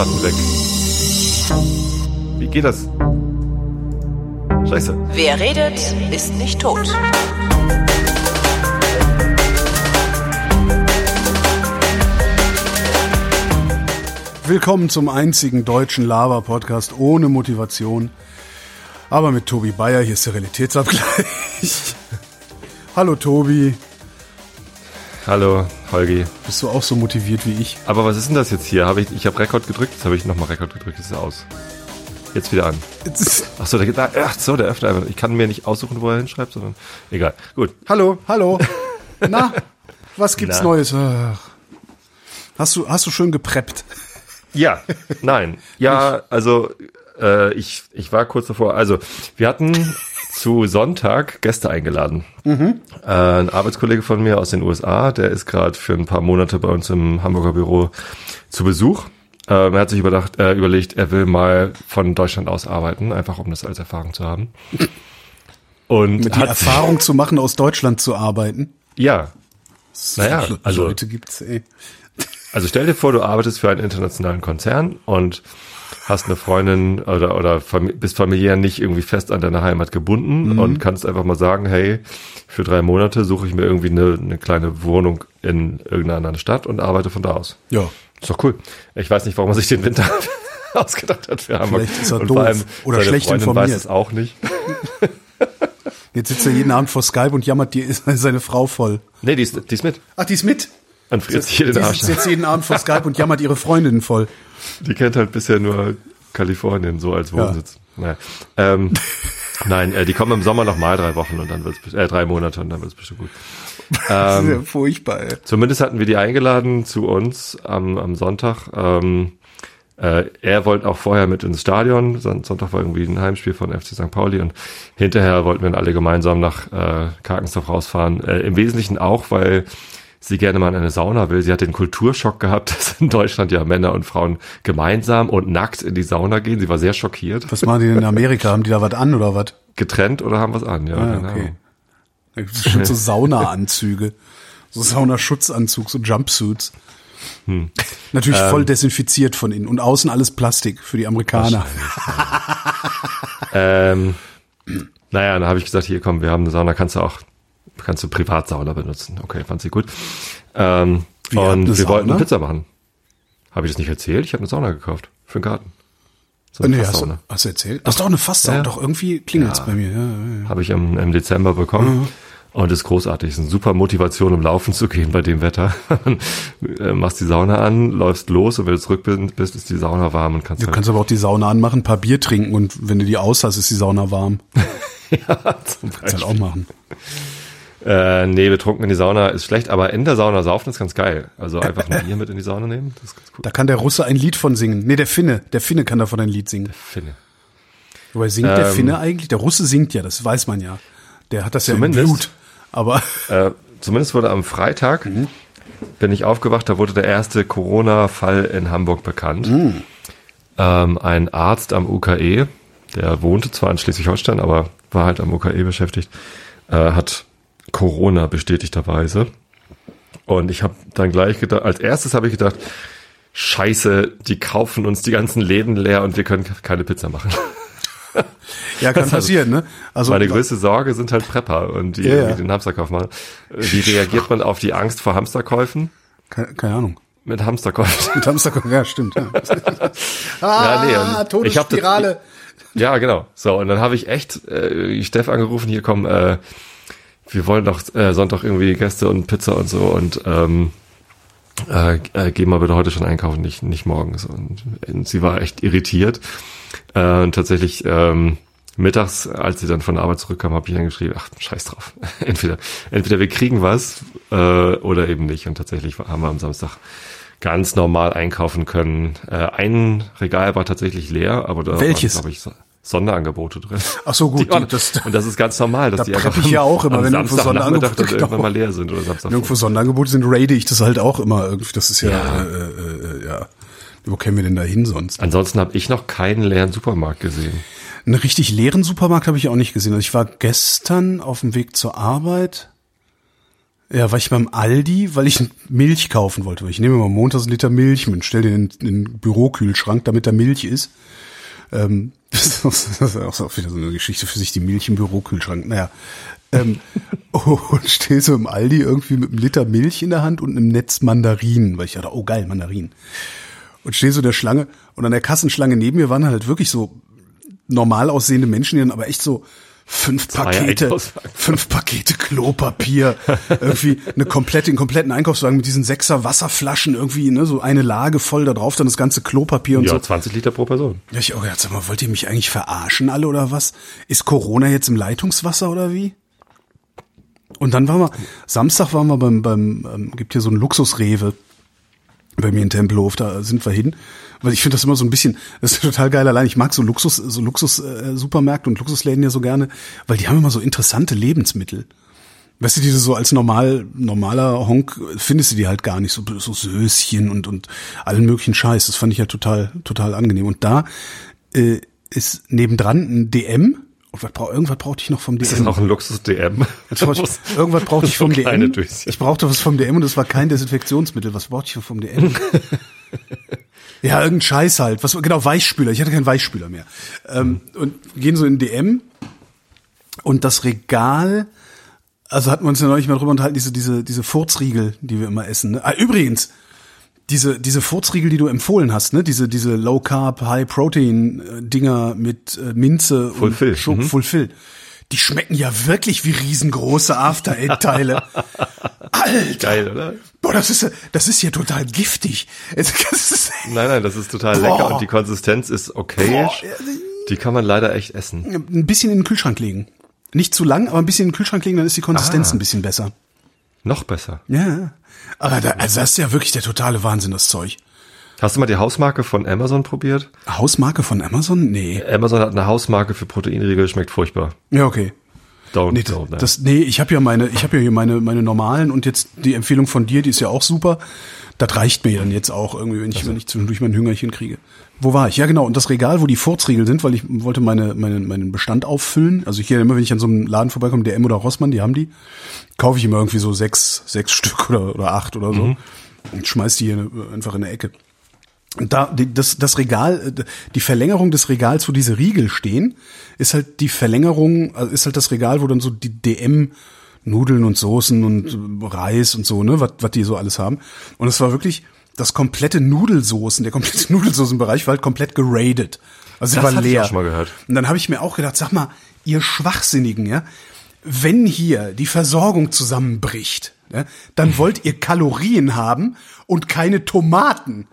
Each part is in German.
Festplatten weg. Wie geht das? Scheiße. Wer redet, ist nicht tot. Willkommen zum einzigen deutschen Lava-Podcast ohne Motivation. Aber mit Tobi Bayer, hier ist der Realitätsabgleich. Hallo Tobi, Hallo, Holgi. bist du auch so motiviert wie ich? Aber was ist denn das jetzt hier? Hab ich ich habe Rekord gedrückt, jetzt habe ich nochmal Rekord gedrückt, jetzt ist er aus. Jetzt wieder an. Jetzt ist- Ach so, der, geht- ach so, der öffnet einfach. Ich kann mir nicht aussuchen, wo er hinschreibt, sondern egal. Gut. Hallo, hallo. Na, was gibt's Na. Neues? Ach. Hast du, hast du schön gepreppt? Ja, nein. Ja, also äh, ich, ich war kurz davor. Also wir hatten zu Sonntag Gäste eingeladen. Äh, ein Arbeitskollege von mir aus den USA, der ist gerade für ein paar Monate bei uns im Hamburger Büro zu Besuch. Ähm, er hat sich überdacht, äh, überlegt, er will mal von Deutschland aus arbeiten, einfach um das als Erfahrung zu haben. Und Mit die Erfahrung zu machen, aus Deutschland zu arbeiten? ja, Naja, So also- Leute gibt's, ey. Also stell dir vor, du arbeitest für einen internationalen Konzern und hast eine Freundin oder, oder fami bist familiär nicht irgendwie fest an deine Heimat gebunden und kannst einfach mal sagen, hey, für drei Monate suche ich mir irgendwie eine, eine kleine Wohnung in irgendeiner anderen Stadt und arbeite von da aus. Ja. Ist doch cool. Ich weiß nicht, warum er sich den Winter ausgedacht hat für Hamburg. Vielleicht ist er und doof vor allem oder schlecht Freundin informiert. weiß es auch nicht. Jetzt sitzt er jeden Abend vor Skype und jammert die, seine Frau voll. Nee, die ist, die ist mit. Ach, die ist mit? Und friert sich hier Die den Arsch. sitzt jetzt jeden Abend vor Skype und jammert ihre Freundinnen voll. Die kennt halt bisher nur Kalifornien so als Wohnsitz. Naja. Ähm, nein, äh, die kommen im Sommer noch mal drei Wochen und dann wird's äh, drei Monate und dann wird's bestimmt gut. Das ist Ähm, ja furchtbar, ey. zumindest hatten wir die eingeladen zu uns am, am Sonntag. Ähm, äh, er wollte auch vorher mit ins Stadion. Son Sonntag war irgendwie ein Heimspiel von FC St. Pauli und hinterher wollten wir dann alle gemeinsam nach äh, Karkensdorf rausfahren. Äh, Im Wesentlichen auch, weil sie gerne mal in eine Sauna will. Sie hat den Kulturschock gehabt, dass in Deutschland ja Männer und Frauen gemeinsam und nackt in die Sauna gehen. Sie war sehr schockiert. Was machen die denn in Amerika? Haben die da was an oder was? Getrennt oder haben was an? Ja, Ah, keine okay. Da gibt es schon so Saunaanzüge. So Saunaschutzanzug, so Jumpsuits. Hm. Natürlich Ähm. voll desinfiziert von innen. Und außen alles Plastik für die Amerikaner. Ähm, naja, dann habe ich gesagt, hier komm, wir haben eine Sauna, kannst du auch, kannst du Privatsauna benutzen. Okay, fand sie gut. Ähm, und wir wollten Sauna? Pizza machen. Habe ich das nicht erzählt? Ich habe eine Sauna gekauft für den Garten. So Nee, hast, du, hast du erzählt? Ach doch, eine Fasssauna. Ja. Doch, irgendwie klingelt's bei mir. Ja, ja, ja. Habe ich im, im Dezember bekommen. Und ist großartig. Ist eine super Motivation, um laufen zu gehen bei dem Wetter. Äh, Machst die Sauna an, läufst los und wenn du zurück bist, ist die Sauna warm und kannst Du halt kannst aber auch die Sauna anmachen, ein paar Bier trinken und wenn du die aus hast, ist die Sauna warm. ja, zum Kannst halt auch machen. Äh, nee, betrunken in die Sauna ist schlecht, aber in der Sauna saufen ist ganz geil. Also einfach ein Bier mit in die Sauna nehmen, das ist ganz cool. Da kann der Russe ein Lied von singen. Nee, der Finne. Der Finne kann davon ein Lied singen. Finde. Wobei singt der Ähm. Finne eigentlich? Der Russe singt ja, das weiß man ja. Der hat das ja im. Blut. Aber Äh, zumindest wurde am Freitag, bin ich aufgewacht, da wurde der erste Corona-Fall in Hamburg bekannt. Ähm, ein Arzt am UKE, der wohnte zwar in Schleswig-Holstein, aber war halt am UKE beschäftigt, äh, hat Corona bestätigterweise. Und ich habe dann gleich gedacht, als erstes habe ich gedacht, Scheiße, die kaufen uns die ganzen Läden leer und wir können keine Pizza machen. ja, kann Also, passieren, ne? Also Meine größte Sorge sind halt Prepper und die Ja, ja. den Hamsterkauf machen. Wie reagiert man auf die Angst vor Hamsterkäufen? keine, keine Ahnung. Mit Hamsterkäufen. Mit Hamster, ja, stimmt. Ja, Ja, nee, ah, und ich hab das- Todesspirale. ja, genau. So, und dann habe ich echt äh, Steff angerufen, hier komm, äh, wir wollen doch äh, Sonntag irgendwie Gäste und Pizza und so und ähm, äh, äh, geh mal bitte heute schon einkaufen, nicht, nicht morgens. Und, und sie war echt irritiert. Äh, und tatsächlich ähm, mittags, als sie dann von der Arbeit zurückkam, habe ich dann geschrieben, ach, scheiß drauf. entweder, entweder wir kriegen was äh, oder eben nicht. Und tatsächlich haben wir am Samstag ganz normal einkaufen können. Äh, ein Regal war tatsächlich leer, aber da Welches? glaube ich, Sonderangebote drin. Ach so, gut, Die die- das- und das ist ganz normal, dass da die einfach ich ja auch immer, am wenn irgendwo Sonderangebote- dann irgendwann genau. mal leer sind oder Samstag. Irgendwo Sonderangebote sind, raide ich das halt auch immer irgendwie. Das ist ja, Ja. Äh, äh, ja. Wo kämen wir denn da hin sonst? Ansonsten habe ich noch keinen leeren Supermarkt gesehen. Einen richtig leeren Supermarkt habe ich auch nicht gesehen. Also ich war gestern auf dem Weg zur Arbeit Ja, war ich beim Aldi, weil ich Milch kaufen wollte. Ich nehme mal montags einen Liter Milch mit, stell den in den Bürokühlschrank, damit da Milch ist. Ähm, das ist auch wieder so eine Geschichte für sich, die Milch im Bürokühlschrank. Naja. Ähm, und stehe so im Aldi irgendwie mit einem Liter Milch in der Hand und einem Netz Mandarinen, weil ich dachte, oh geil, Mandarinen. Und stehe so der Schlange und an der Kassenschlange neben mir waren halt wirklich so normal aussehende Menschen, die dann aber echt so fünf Pakete, fünf Pakete Klopapier, irgendwie eine komplette, den kompletten Einkaufswagen mit diesen sechser Wasserflaschen irgendwie, ne, so eine Lage voll da drauf, dann das ganze Klopapier und ja, so. 20 Liter pro Person. Ja, ich auch gedacht, sag mal, wollt ihr mich eigentlich verarschen alle oder was? Ist Corona jetzt im Leitungswasser oder wie? Und dann waren wir, Samstag waren wir beim, beim ähm, gibt hier so ein Luxusrewe bei mir in Tempelhof, da sind wir hin. Weil ich finde das immer so ein bisschen, das ist total geil allein. Ich mag so Luxus, so Luxus-Supermärkte und Luxusläden ja so gerne, weil die haben immer so interessante Lebensmittel. Weißt du, diese so als normal, normaler Honk findest du die halt gar nicht, so, so Söschen und, und allen möglichen Scheiß. Das fand ich ja total, total angenehm. Und da äh, ist nebendran ein DM, und was brauch, irgendwas brauchte ich noch vom DM. Das ist auch ein Luxus-DM. Irgendwas brauchte ich vom DM. Ich brauchte was vom DM und es war kein Desinfektionsmittel. Was brauchte ich vom DM? ja, irgendein Scheiß halt. Was, genau, Weichspüler. Ich hatte keinen Weichspüler mehr. Ähm, und gehen so in DM und das Regal, also hatten wir uns ja neulich mal drüber unterhalten, diese, diese, diese Furzriegel, die wir immer essen. Ne? Ah, übrigens, diese, diese Furzriegel, die du empfohlen hast, ne, diese, diese Low Carb, High Protein äh, Dinger mit äh, Minze Fulfill. und Schok Mhm. Fulfill. Die schmecken ja wirklich wie riesengroße After Eight Teile. Alter. Geil, oder? Boah, das ist, das ist ja total giftig. Ist, Nein, nein, das ist total Boah. lecker und die Konsistenz ist okay. Die kann man leider echt essen. ein bisschen in den Kühlschrank legen. Nicht zu lang, aber ein bisschen in den Kühlschrank legen, dann ist die Konsistenz Ah. ein bisschen besser. Noch besser. Ja. Aber da, also das ist ja wirklich der totale Wahnsinn, das Zeug. Hast du mal die Hausmarke von Amazon probiert? Hausmarke von Amazon? Nee. Amazon hat eine Hausmarke für Proteinriegel, schmeckt furchtbar. Ja, okay. Don't, Nee, don't, das, nee ich habe ja meine, ich habe ja hier meine, meine normalen und jetzt die Empfehlung von dir, die ist ja auch super. Das reicht mir dann jetzt auch irgendwie, wenn ich, wenn ich zwischendurch mein Hüngerchen kriege. Wo war ich? Ja, genau. Und das Regal, wo die Furzriegel sind, weil ich wollte meine, meine, meinen Bestand auffüllen. Also hier immer, wenn ich an so einem Laden vorbeikomme, der M oder Rossmann, die haben die, kaufe ich immer irgendwie so sechs, sechs Stück oder, oder acht oder so. Und schmeiß die hier einfach in eine Ecke. Und da, das, das Regal, die Verlängerung des Regals, wo diese Riegel stehen, ist halt die Verlängerung, also ist halt das Regal, wo dann so die DM Nudeln und Soßen und Reis und so, ne, was die so alles haben. Und es war wirklich das komplette Nudelsoßen, der komplette Nudelsoßenbereich war halt komplett geradet. Also sie Das war hatte ich leer. auch schon mal gehört. Und dann habe ich mir auch gedacht, sag mal, ihr Schwachsinnigen, ja, wenn hier die Versorgung zusammenbricht, ja, dann wollt ihr Kalorien haben und keine Tomaten.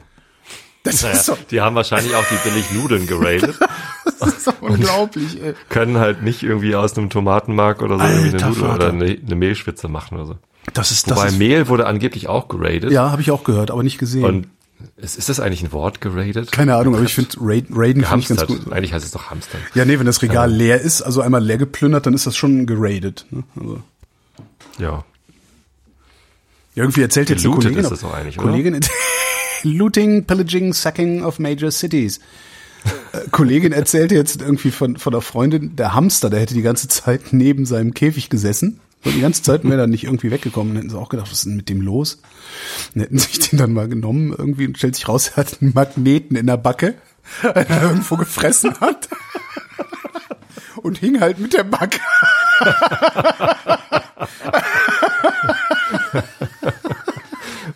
Das Naja, ist doch, die haben wahrscheinlich auch die billig Nudeln geradet. das ist doch unglaublich, ey. Können halt nicht irgendwie aus einem Tomatenmark oder so Alter irgendwie eine Nudel Vater. oder eine, eine Mehlschwitze machen oder so. Das ist, das Wobei ist, Mehl wurde angeblich auch geradet. ja, habe ich auch gehört, aber nicht gesehen. Und ist, ist das eigentlich ein Wort, geradet? Keine Ahnung, aber ich finde Raiden, Raiden finde ich ganz gut. Eigentlich heißt es doch Hamstern. Ja, nee, wenn das Regal leer ist, also einmal leer geplündert, dann ist das schon geradet. Ne? Also, Ja. ja, irgendwie erzählt jetzt eine Gelootet Kollegin, ist das doch eigentlich, oder? Kollegin Looting, Pillaging, Sacking of Major Cities. Äh, Kollegin erzählte jetzt irgendwie von, von einer Freundin, der Hamster, der hätte die ganze Zeit neben seinem Käfig gesessen. Und die ganze Zeit wäre er nicht irgendwie weggekommen. Dann hätten sie auch gedacht, was ist denn mit dem los? Dann hätten sich den dann mal genommen irgendwie und stellt sich raus, er hat einen Magneten in der Backe, den er irgendwo gefressen hat. Und hing halt mit der Backe.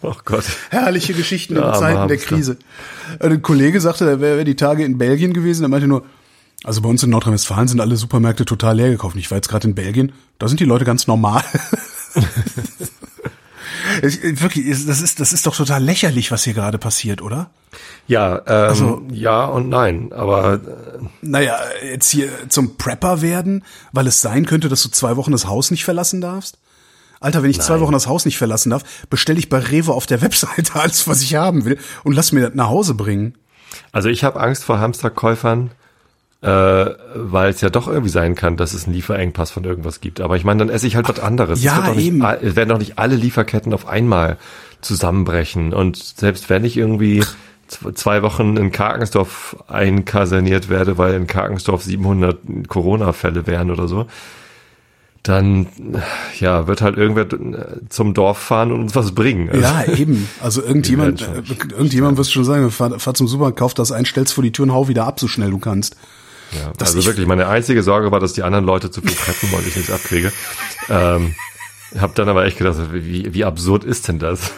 Oh Gott. Herrliche Geschichten in Ja, Zeiten armer der. Krise. Ein Kollege sagte, er wäre wär die Tage in Belgien gewesen. Er meinte nur, also bei uns in Nordrhein-Westfalen sind alle Supermärkte total leer gekauft. Ich war jetzt gerade in Belgien. Da sind die Leute ganz normal. Ich- Wirklich, das ist, das ist doch total lächerlich, was hier gerade passiert, oder? Ja, ähm, Also- ja und nein. Aber äh, Naja, jetzt hier zum Prepper werden, weil es sein könnte, dass du zwei Wochen das Haus nicht verlassen darfst? Alter, wenn ich zwei Nein. Wochen das Haus nicht verlassen darf, bestelle ich bei Rewe auf der Webseite alles, was ich haben will und lass mir das nach Hause bringen. also ich habe Angst vor Hamsterkäufern, äh, weil es ja doch irgendwie sein kann, dass es einen Lieferengpass von irgendwas gibt. Aber ich meine, dann esse ich halt was anderes. Es ja, nicht, eben. all- Es werden doch nicht alle Lieferketten auf einmal zusammenbrechen. Und selbst wenn ich irgendwie zwei Wochen in Karkensdorf einkaserniert werde, weil in Karkensdorf 700 Corona-Fälle wären oder so, dann ja, wird halt irgendwer zum Dorf fahren und uns was bringen. Also, ja, eben. Also irgendjemand, äh, irgendjemand wirst schon sagen, fahr, fahr zum Supermarkt, kauf das ein, stell's vor die Tür und hau wieder ab, so schnell du kannst. Ja, also wirklich, meine einzige Sorge war, dass die anderen Leute zu viel preppen wollen, ich nichts abkriege. ähm, hab dann aber echt gedacht, wie, wie absurd ist denn das?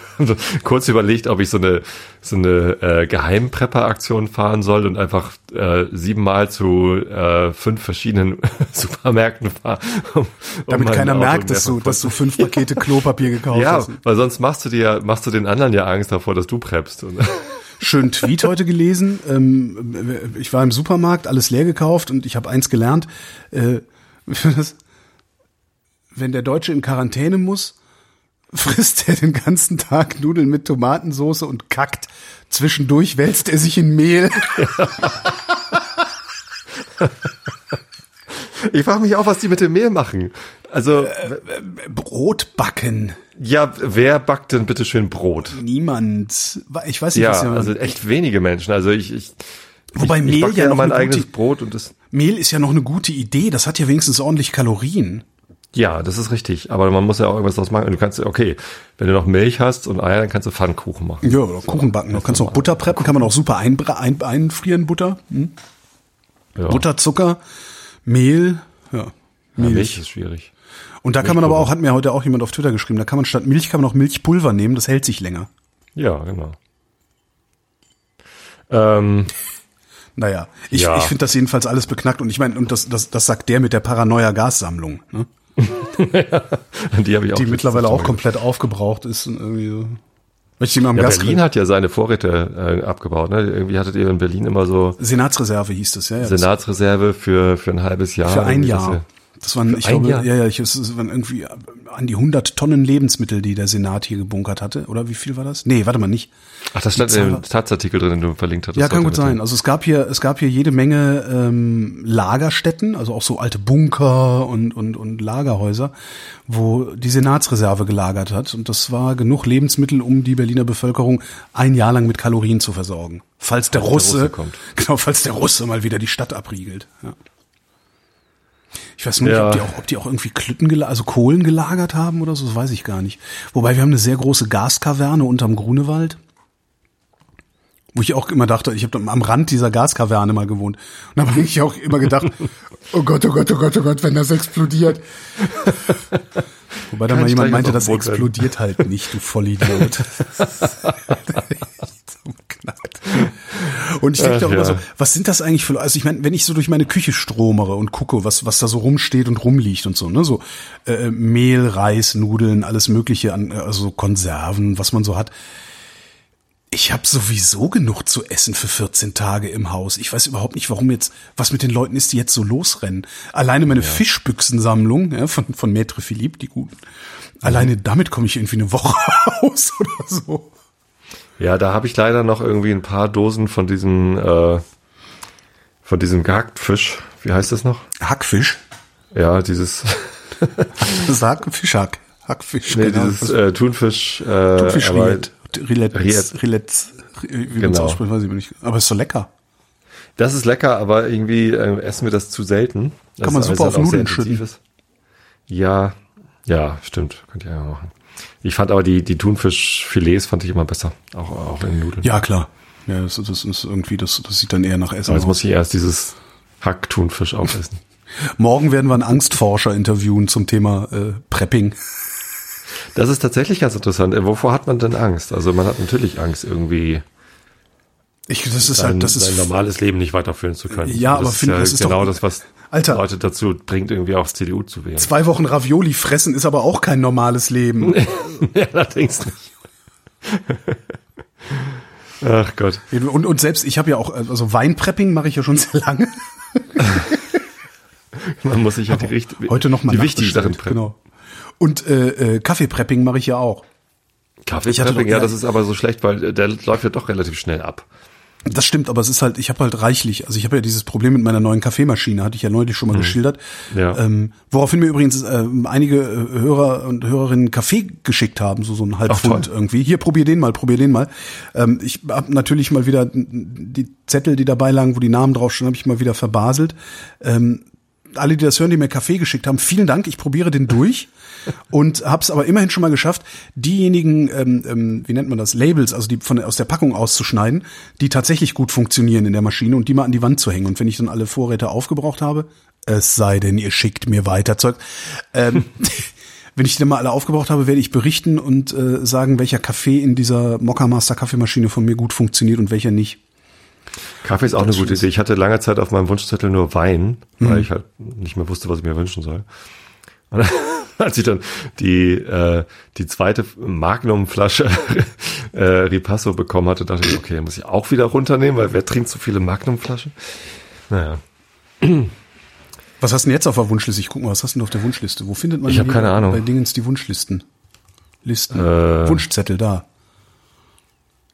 Kurz überlegt, ob ich so eine so eine äh, Geheimprepper-Aktion fahren soll und einfach äh, siebenmal zu äh, fünf verschiedenen Supermärkten fahre. Um, Damit um keiner merkt, dass du, dass du fünf Pakete Klopapier gekauft ja, hast. Ja, weil sonst machst du dir machst du den anderen ja Angst davor, dass du preppst. Schönen Tweet heute gelesen. Ähm, ich war im Supermarkt, alles leer gekauft und ich habe eins gelernt. Äh, wenn der Deutsche in Quarantäne muss, frisst er den ganzen Tag Nudeln mit Tomatensauce und kackt. Zwischendurch wälzt er sich in Mehl. Ich frage mich auch, was die mit dem Mehl machen. Also äh, Brot backen. Ja, wer backt denn bitte schön Brot? Niemand. Ich weiß nicht, ja, was ja also echt wenige Menschen. Also ich, ich Wobei ich, Mehl ich ja noch mein eigenes gute, Brot und das Mehl ist ja noch eine gute Idee. Das hat ja wenigstens ordentlich Kalorien. Ja, das ist richtig. Aber man muss ja auch irgendwas draus machen. Du kannst, okay, wenn du noch Milch hast und Eier, dann kannst du Pfannkuchen machen. Ja, oder Kuchen backen. Du kannst auch Butter preppen, kann man auch super ein, ein, einfrieren, Butter. Hm? Ja. Butter, Zucker, Mehl. Ja, Milch. Ja, Milch ist schwierig. Und da kann man aber auch, hat mir heute auch jemand auf Twitter geschrieben, da kann man statt Milch kann man auch Milchpulver nehmen, das hält sich länger. Ja, genau. Ähm, naja, ich, ja. ich finde das jedenfalls alles beknackt und ich meine, und das, das, das sagt der mit der Paranoia-Gassammlung. Ne? die habe ich auch. Die mittlerweile auch komplett aufgebraucht ist und irgendwie so. Ich ja, Berlin hat ja seine Vorräte äh, abgebaut. Ne? Irgendwie hattet ihr in Berlin immer so Senatsreserve hieß das, ja. ja Senatsreserve für für ein halbes Jahr. Für ein Jahr. Das waren, ich glaube, Jahr? ja, ja, ich, es waren irgendwie an die 100 Tonnen Lebensmittel, die der Senat hier gebunkert hatte. Oder wie viel war das? Nee, warte mal nicht. Ach, das stand im Tatsartikel drin, den du verlinkt hattest. Ja, kann gut sein. Also es gab hier, es gab hier jede Menge ähm, Lagerstätten, also auch so alte Bunker und, und, und Lagerhäuser, wo die Senatsreserve gelagert hat. Und das war genug Lebensmittel, um die Berliner Bevölkerung ein Jahr lang mit Kalorien zu versorgen. Falls der, Russe, der Russe kommt. Genau, falls der Russe mal wieder die Stadt abriegelt. Ja. Ich weiß nicht, ja. ob, die auch, ob die auch irgendwie Klütten, also Kohlen gelagert haben oder so, das weiß ich gar nicht. Wobei wir haben eine sehr große Gaskaverne unterm Grunewald. Wo ich auch immer dachte, ich habe am Rand dieser Gaskaverne mal gewohnt. Und da habe ich auch immer gedacht, oh Gott, oh Gott, oh Gott, oh Gott, wenn das explodiert. Wobei dann mal jemand meinte, das explodiert halt nicht, du Vollidiot. Und ich denke immer ja. so, was sind das eigentlich für, also ich meine, wenn ich so durch meine Küche stromere und gucke, was, was da so rumsteht und rumliegt und so, ne, so äh, Mehl, Reis, Nudeln, alles mögliche an, also Konserven, was man so hat. Ich habe sowieso genug zu essen für 14 Tage im Haus. Ich weiß überhaupt nicht, warum jetzt, was mit den Leuten ist, die jetzt so losrennen. Alleine meine ja. Fischbüchsensammlung ja, von, von Maître Philippe, die guten. Alleine damit komme ich irgendwie eine Woche aus oder so. Ja, da habe ich leider noch irgendwie ein paar Dosen von diesem, äh, von diesem Gehacktfisch. Wie heißt das noch? Hackfisch? Ja, dieses. Sag Fischhack. Hackfisch. Nee, genau. dieses äh, Thunfisch. Äh, Thunfisch Rillette. Rillette. Rillette. Wie genau. man ausspricht, weiß ich nicht. Aber ist so lecker. Das ist lecker, aber irgendwie äh, essen wir das zu selten. Das Kann man super auf Nudeln schütten. Ja, ja, stimmt. Könnt ihr ja machen. Ich fand aber die, die Thunfischfilets fand ich immer besser. Auch, auch in Nudeln. Ja, klar. Ja, das, das ist irgendwie, das, das sieht dann eher nach Essen aber jetzt aus. muss ich erst dieses Hack-Thunfisch aufessen. Morgen werden wir einen Angstforscher interviewen zum Thema äh, Prepping. Das ist tatsächlich ganz interessant. Äh, wovor hat man denn Angst? Also man hat natürlich Angst irgendwie. Ich, das ist sein, halt, das ist sein normales Leben nicht weiterführen zu können. Ja, aber finde ja das ist genau doch, das, was Alter, Leute dazu bringt, irgendwie aufs CDU zu wählen. Zwei Wochen Ravioli fressen ist aber auch kein normales Leben. ja, allerdings nicht. Ach Gott. Und, und selbst, ich habe ja auch, also Weinprepping mache ich ja schon sehr lange. Man muss sich ja die, richt heute noch mal die wichtigen Sachen preppen. Genau. Und äh, äh, Kaffeeprepping mache ich ja auch. Kaffeeprepping, ja, das ist aber so schlecht, weil der läuft ja doch relativ schnell ab. Das stimmt, aber es ist halt, ich habe halt reichlich, also ich habe ja dieses Problem mit meiner neuen Kaffeemaschine, hatte ich ja neulich schon mal mhm. geschildert. Ja. Ähm, woraufhin mir übrigens äh, einige äh, Hörer und Hörerinnen Kaffee geschickt haben, so so ein halb Pfund irgendwie. Hier, probier den mal, probier den mal. Ähm, ich habe natürlich mal wieder die Zettel, die dabei lagen, wo die Namen draufstehen, habe ich mal wieder verbaselt. Ähm, alle, die das hören, die mir Kaffee geschickt haben, vielen Dank. Ich probiere den durch und habe es aber immerhin schon mal geschafft, diejenigen, ähm, ähm, wie nennt man das, Labels, also die von aus der Packung auszuschneiden, die tatsächlich gut funktionieren in der Maschine und die mal an die Wand zu hängen. Und wenn ich dann alle Vorräte aufgebraucht habe, es sei denn, ihr schickt mir weiter Zeug. Ähm, wenn ich die dann mal alle aufgebraucht habe, werde ich berichten und äh, sagen, welcher Kaffee in dieser Mokka Master Kaffeemaschine von mir gut funktioniert und welcher nicht. Kaffee ist auch eine gute Idee. Ich hatte lange Zeit auf meinem Wunschzettel nur Wein, weil ich halt nicht mehr wusste, was ich mir wünschen soll. Und als ich dann die, äh, die zweite Magnum-Flasche äh, Ripasso bekommen hatte, dachte ich, okay, muss ich auch wieder runternehmen, weil wer trinkt so viele Magnum-Flaschen? Naja. Was hast du denn jetzt auf der Wunschliste? Ich guck mal, was hast du denn auf der Wunschliste? Wo findet man Ich hab keine Ahnung. bei Dingens die Wunschlisten? Listen. Äh. Wunschzettel da.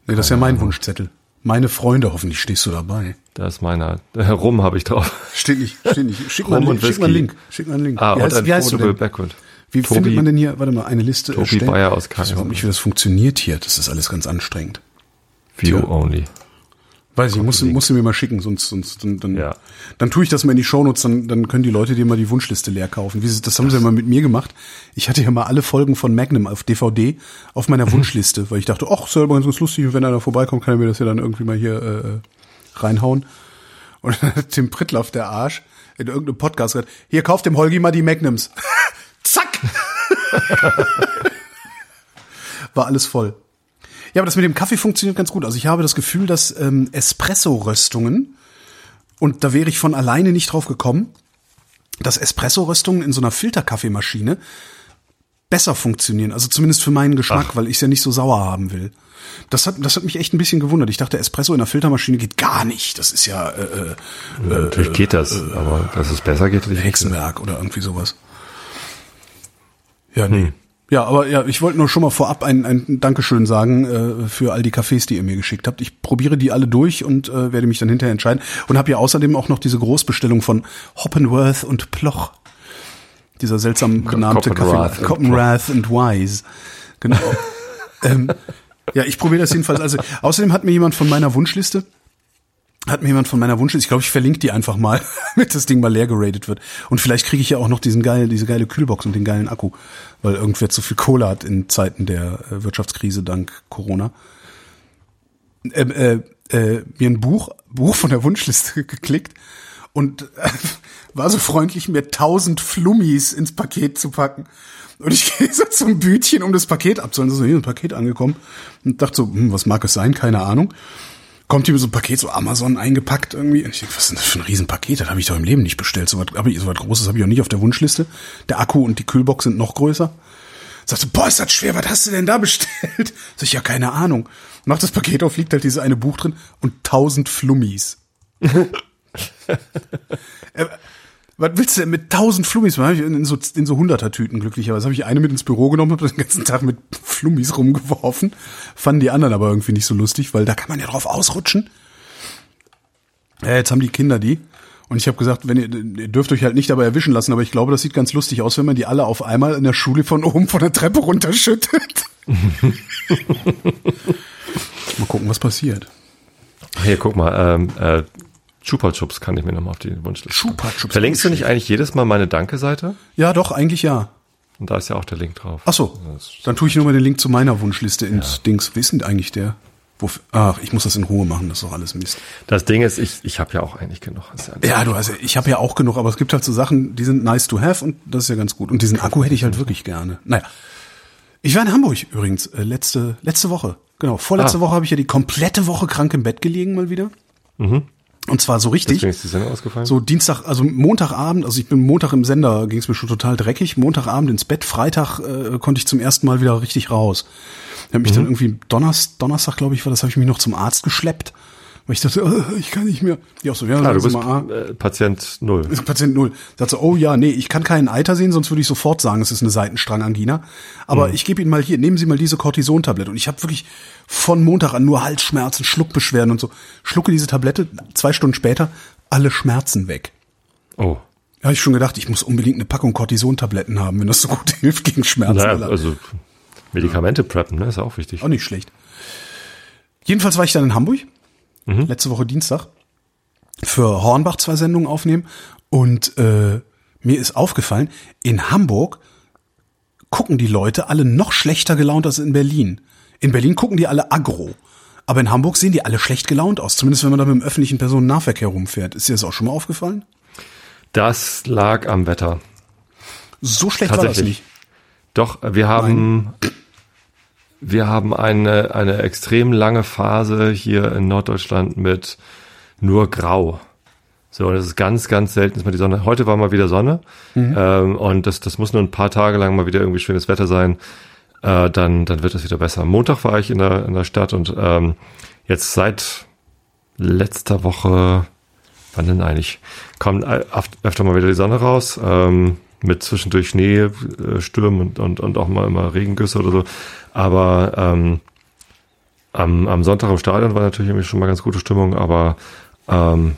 Nee, das ist ja mein Wunschzettel. Meine Freunde, hoffentlich stehst du dabei. Da ist meiner. Rum habe ich drauf. Steht nicht, steht nicht. Schick mal, Link, und schick mal einen. Link. Schick mal einen Link. Ah, wie und heißt, ein wie heißt du denn? Backward. Wie Tobi- findet man denn hier, warte mal, eine Liste Tobi erstellen? Bayer aus Ich weiß überhaupt nicht, wie das funktioniert hier. Das ist alles ganz anstrengend. View Tja. only. Weiß ich, musst, du- musst du mir mal schicken, sonst, sonst dann, dann, Ja. dann tue ich das mal in die Shownotes, dann, dann können die Leute dir mal die Wunschliste leer kaufen. Wie das haben sie ja mal mit mir gemacht. Ich hatte ja mal alle Folgen von Magnum auf DVD auf Mhm. meiner Wunschliste, weil ich dachte, ach, ist ja übrigens ganz lustig, wenn einer vorbeikommt, kann er mir das ja dann irgendwie mal hier äh, reinhauen. Und dann hat Tim Prittlaff, der Arsch, in irgendeinem Podcast gesagt, hier, kauft dem Holgi mal die Magnums. Zack! War alles voll. Ja, aber das mit dem Kaffee funktioniert ganz gut. Also ich habe das Gefühl, dass ähm, Espresso-Röstungen, und da wäre ich von alleine nicht drauf gekommen, dass Espresso-Röstungen in so einer Filterkaffeemaschine besser funktionieren. Also zumindest für meinen Geschmack, weil ich es ja nicht so sauer haben will. Das hat, das hat mich echt ein bisschen gewundert. Ich dachte, Espresso in der Filtermaschine geht gar nicht. Das ist ja äh, äh, Ja, natürlich geht das, aber dass es besser geht. Hexenwerk oder irgendwie sowas. Ja, nee. Ja, aber ja, ich wollte nur schon mal vorab ein, ein Dankeschön sagen äh, für all die Cafés, die ihr mir geschickt habt. Ich probiere die alle durch und äh, werde mich dann hinterher entscheiden. Und habe ja außerdem auch noch diese Großbestellung von Hoppenworth und Ploch. Dieser seltsam benannte Coppenrath Kaffee. und Coppenrath and Wise. Genau. ähm, ja, ich probiere das jedenfalls. Also außerdem hat mir jemand von meiner Wunschliste hat mir jemand von meiner Wunschliste, ich glaube, ich verlinke die einfach mal, damit das Ding mal leer geradet wird. Und vielleicht kriege ich ja auch noch diesen geil, diese geile Kühlbox und den geilen Akku, weil irgendwer zu viel Kohle hat in Zeiten der äh, Wirtschaftskrise dank Corona. Ähm, äh, äh, mir ein Buch, Buch von der Wunschliste geklickt und äh, war so freundlich, mir tausend Flummis ins Paket zu packen. Und ich gehe so zum Bütchen, um das Paket abzuholen. So, hier ist ein Paket angekommen. Und dachte so, hm, was mag es sein? Keine Ahnung kommt hier so ein Paket, so Amazon eingepackt irgendwie. Und ich denke, was ist denn das für ein Riesenpaket? Das habe ich doch im Leben nicht bestellt. So was, hab ich, so was Großes habe ich auch nicht auf der Wunschliste. Der Akku und die Kühlbox sind noch größer. Sagte, boah, ist das schwer, was hast du denn da bestellt? Sag ich, ja, keine Ahnung. Mach das Paket auf, liegt halt diese eine Buch drin und tausend Flummis. was willst du denn mit tausend Flummis? Hab ich In so, in so Hunderter-Tüten glücklicherweise. Habe ich eine mit ins Büro genommen, habe den ganzen Tag mit Flummis rumgeworfen. Fanden die anderen aber irgendwie nicht so lustig, weil da kann man ja drauf ausrutschen. Ja, jetzt haben die Kinder die. Und ich habe gesagt, wenn ihr, ihr dürft euch halt nicht dabei erwischen lassen, aber ich glaube, das sieht ganz lustig aus, wenn man die alle auf einmal in der Schule von oben von der Treppe runterschüttet. mal gucken, was passiert. Hier, guck mal, ähm, äh, Chupa Chups kann ich mir nochmal auf die Wunschliste. Chupa Chups. Verlinkst du nicht eigentlich jedes Mal meine Danke-Seite? Ja, doch, eigentlich ja. Und da ist ja auch der Link drauf. Ach so, dann tue ich nur mal den Link zu meiner Wunschliste ins Dings. Wie ist denn eigentlich der? Ach, ich muss das in Ruhe machen, das ist doch alles Mist. Das Ding ist, ich, ich habe ja auch eigentlich genug. Ja Ja, du hast ich habe ja auch genug, aber es gibt halt so Sachen, die sind nice to have und das ist ja ganz gut. Und diesen Akku hätte ich halt wirklich gerne. Naja. Ich war in Hamburg übrigens, äh, letzte, letzte Woche. Genau, vorletzte Ah. Woche habe ich ja die komplette Woche krank im Bett gelegen mal wieder. Und zwar so richtig. Deswegen ist die Sendung ausgefallen. So Dienstag, also Montagabend, also ich bin Montag im Sender, ging es mir schon total dreckig. Montagabend ins Bett, Freitag äh, konnte ich zum ersten Mal wieder richtig raus. Ich habe mich Mhm. dann irgendwie Donnerstag, Donnerstag glaube ich war, das habe ich mich noch zum Arzt geschleppt, weil ich dachte, äh, ich kann nicht mehr. Ja, auch so, ja, Klar, du bist mal, ah. äh, Patient Null. Patient null. Sagt so, oh ja, nee, ich kann keinen Eiter sehen, sonst würde ich sofort sagen, es ist eine Seitenstrangangina. Aber Mhm. ich gebe Ihnen mal hier, nehmen Sie mal diese Cortison-Tablette. Und ich habe wirklich von Montag an nur Halsschmerzen, Schluckbeschwerden und so. Schlucke diese Tablette, zwei Stunden später, alle Schmerzen weg. Oh. Da habe ich schon gedacht, ich muss unbedingt eine Packung Cortison-Tabletten haben, wenn das so gut hilft gegen Schmerzen. Naja, also Medikamente preppen, ne, ist auch wichtig. Auch nicht schlecht. Jedenfalls war ich dann in Hamburg, Mhm. letzte Woche Dienstag, für Hornbach zwei Sendungen aufnehmen. Und äh, mir ist aufgefallen, in Hamburg gucken die Leute alle noch schlechter gelaunt als in Berlin. In Berlin gucken die alle aggro. Aber in Hamburg sehen die alle schlecht gelaunt aus, zumindest wenn man da mit dem öffentlichen Personennahverkehr rumfährt. Ist dir das auch schon mal aufgefallen? Das lag am Wetter. So schlecht war das nicht. Doch, wir haben, wir haben eine, eine extrem lange Phase hier in Norddeutschland mit nur Grau. So, das ist ganz, ganz selten, dass man die Sonne. Heute war mal wieder Sonne mhm. ähm, und das, das muss nur ein paar Tage lang mal wieder irgendwie schönes Wetter sein. Äh, dann, dann wird es wieder besser. Montag war ich in der, in der Stadt und ähm, jetzt seit letzter Woche, wann denn eigentlich, kommt öfter mal wieder die Sonne raus. Ähm, mit zwischendurch Schneestürmen und, und, und auch mal immer Regengüsse oder so. Aber ähm, am, am Sonntag im Stadion war natürlich irgendwie schon mal ganz gute Stimmung, aber ähm,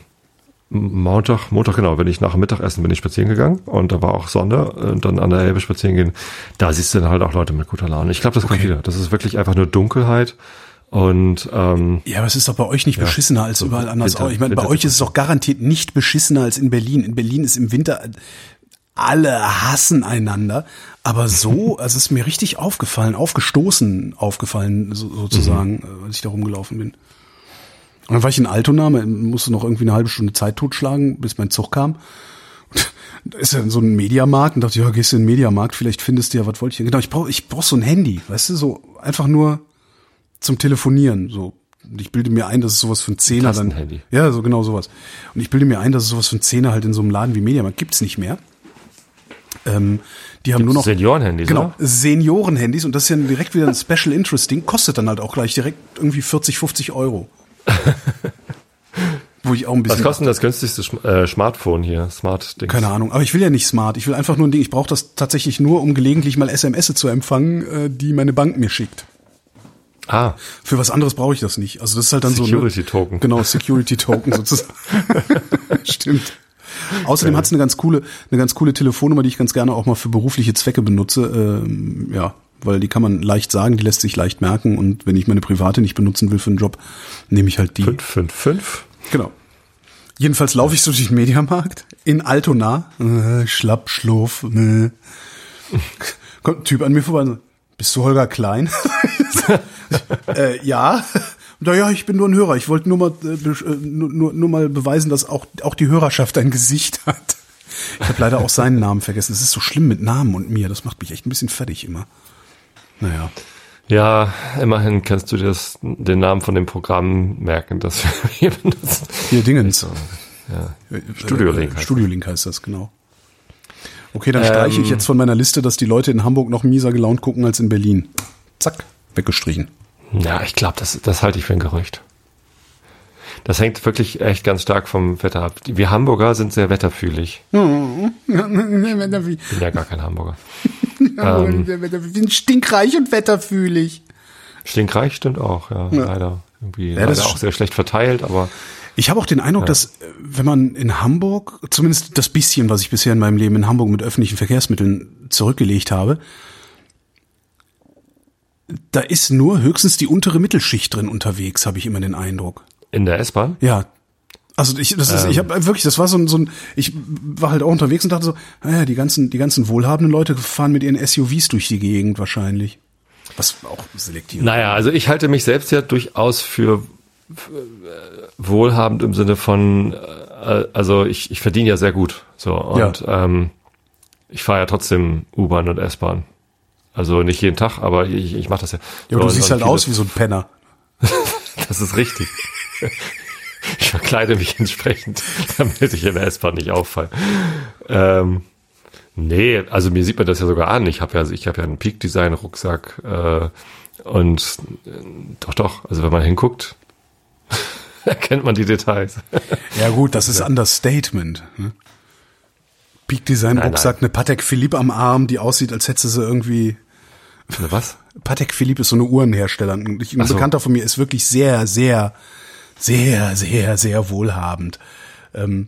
Montag, Montag genau, wenn ich nach dem Mittagessen bin ich spazieren gegangen und da war auch Sonne und dann an der Elbe spazieren gehen, da siehst du dann halt auch Leute mit guter Laune. Ich glaube, das kommt okay. wieder. Das ist wirklich einfach nur Dunkelheit und ähm, ja, aber es ist doch bei euch nicht ja, beschissener als so überall anders Winter, auch. Ich meine, bei euch ist es doch garantiert nicht beschissener als in Berlin. In Berlin ist im Winter alle hassen einander, aber so, also es ist mir richtig aufgefallen, aufgestoßen, aufgefallen so, sozusagen, mhm. als ich da rumgelaufen bin. Und dann war ich in Altona, musste noch irgendwie eine halbe Stunde Zeit totschlagen, bis mein Zug kam. da ist ja so ein Mediamarkt und dachte, ja, gehst du in den Mediamarkt, vielleicht findest du ja, was wollte ich denn? Genau, ich brauche ich brauch so ein Handy, weißt du, so einfach nur zum Telefonieren, so. Und ich bilde mir ein, dass es sowas für ein Zehner dann. Ja, so genau sowas. Und ich bilde mir ein, dass es sowas für ein Zehner halt in so einem Laden wie Mediamarkt gibt's nicht mehr. Ähm, die haben Gibt's nur noch Seniorenhandys. Genau, Seniorenhandys und das ist ja direkt wieder ein Special Interest Ding, kostet dann halt auch gleich direkt irgendwie 40, 50 Euro. Wo ich auch ein bisschen. Was kostet das günstigste äh, Smartphone hier? Smart Dings. Keine Ahnung, aber ich will ja nicht smart. Ich will einfach nur ein Ding. Ich brauche das tatsächlich nur, um gelegentlich mal SMS zu empfangen, äh, die meine Bank mir schickt. Ah. Für was anderes brauche ich das nicht. Also das ist halt dann Security so. Security Token. Genau, Security Token sozusagen. Stimmt. Außerdem hat es eine ganz coole, eine ganz coole Telefonnummer, die ich ganz gerne auch mal für berufliche Zwecke benutze. Ähm, ja, weil die kann man leicht sagen, die lässt sich leicht merken und wenn ich meine private nicht benutzen will für einen Job, nehme ich halt die. 555? Genau. Jedenfalls laufe ich so durch den Mediamarkt in Altona, äh, Schlapp, Schlurf, äh. kommt ein Typ an mir vorbei und so, bist du Holger Klein? äh, ja. Naja, ich bin nur ein Hörer. Ich wollte nur mal, äh, äh, nur, nur, mal beweisen, dass auch, auch die Hörerschaft ein Gesicht hat. Ich habe leider auch seinen Namen vergessen. Es ist so schlimm mit Namen und mir. Das macht mich echt ein bisschen fertig immer. Naja. Ja, immerhin kannst du dir das, den Namen von dem Programm merken, das wir hier benutzen. Hier Dingens. Ja. Studio Link. Heißt Studio Link heißt das, genau. Okay, dann streiche ähm, ich jetzt von meiner Liste, dass die Leute in Hamburg noch mieser gelaunt gucken als in Berlin. Zack, weggestrichen. Ja, ich glaube, das, das halte ich für ein Gerücht. Das hängt wirklich echt ganz stark vom Wetter ab. Wir Hamburger sind sehr wetterfühlig. Oh, ich bin ja gar kein Hamburger. ähm, wir sind stinkreich und wetterfühlig. Stinkreich stimmt auch, ja, ja. leider. Irgendwie ja, leider auch sehr schlecht verteilt, aber. Ich habe auch den Eindruck, ja. dass äh, wenn man in Hamburg, zumindest das bisschen, was ich bisher in meinem Leben in Hamburg mit öffentlichen Verkehrsmitteln zurückgelegt habe, da ist nur höchstens die untere Mittelschicht drin unterwegs, habe ich immer den Eindruck. In der S-Bahn? Ja. Also ich, das ist, ähm. ich habe wirklich, das war so ein, so ein, ich war halt auch unterwegs und dachte so, naja, die ganzen, die ganzen wohlhabenden Leute fahren mit ihren SUVs durch die Gegend wahrscheinlich. Was auch selektiv. Naja, also ich halte mich selbst ja durchaus für, für äh, wohlhabend im Sinne von, äh, also ich, ich verdiene ja sehr gut. So und ja. ähm, ich fahre ja trotzdem U-Bahn und S-Bahn. Also nicht jeden Tag, aber ich, ich mache das ja. Ja, aber du siehst halt aus wie so ein Penner. das ist richtig. ich verkleide mich entsprechend, damit ich in der S-Bahn nicht auffalle. Ähm, nee, also mir sieht man das ja sogar an. Ich habe ja, ich habe ja einen Peak Design Rucksack äh, und äh, doch, doch. Also wenn man hinguckt, erkennt man die Details. ja gut, das ist Understatement. Ne? Peak Design Rucksack, eine Patek Philippe am Arm, die aussieht, als hätte sie irgendwie. Was? Patek Philippe ist so eine Uhrenhersteller. ein so. Bekannter von mir ist wirklich sehr, sehr, sehr, sehr, sehr wohlhabend. Ähm,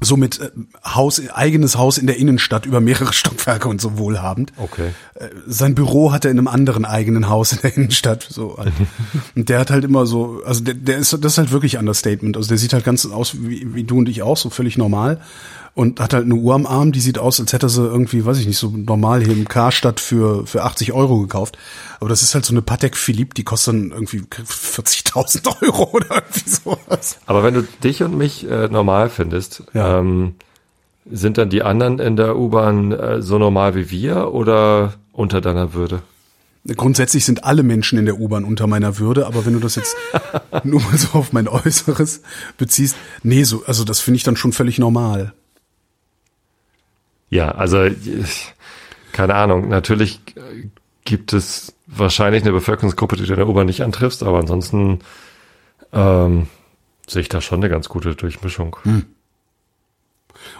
so mit äh, Haus, eigenes Haus in der Innenstadt über mehrere Stockwerke und so wohlhabend. Okay. Äh, sein Büro hat er in einem anderen eigenen Haus in der Innenstadt. So halt. und der hat halt immer so, also der, der ist, das ist halt wirklich Understatement. Also der sieht halt ganz aus wie, wie du und ich auch, so völlig normal und hat halt eine Uhr am Arm, die sieht aus, als hätte sie irgendwie, weiß ich nicht, so normal hier im Karstadt für, für 80 Euro gekauft. Aber das ist halt so eine Patek Philippe, die kostet dann irgendwie 40.000 Euro oder irgendwie sowas. Aber wenn du dich und mich äh, normal findest, Ja. ähm, sind dann die anderen in der U-Bahn äh, so normal wie wir oder unter deiner Würde? Grundsätzlich sind alle Menschen in der U-Bahn unter meiner Würde, aber wenn du das jetzt nur mal so auf mein Äußeres beziehst, nee, so, also das finde ich dann schon völlig normal. Ja, also ich- keine Ahnung. Natürlich äh, gibt es wahrscheinlich eine Bevölkerungsgruppe, die du in der U-Bahn nicht antriffst, aber ansonsten ähm, sehe ich da schon eine ganz gute Durchmischung.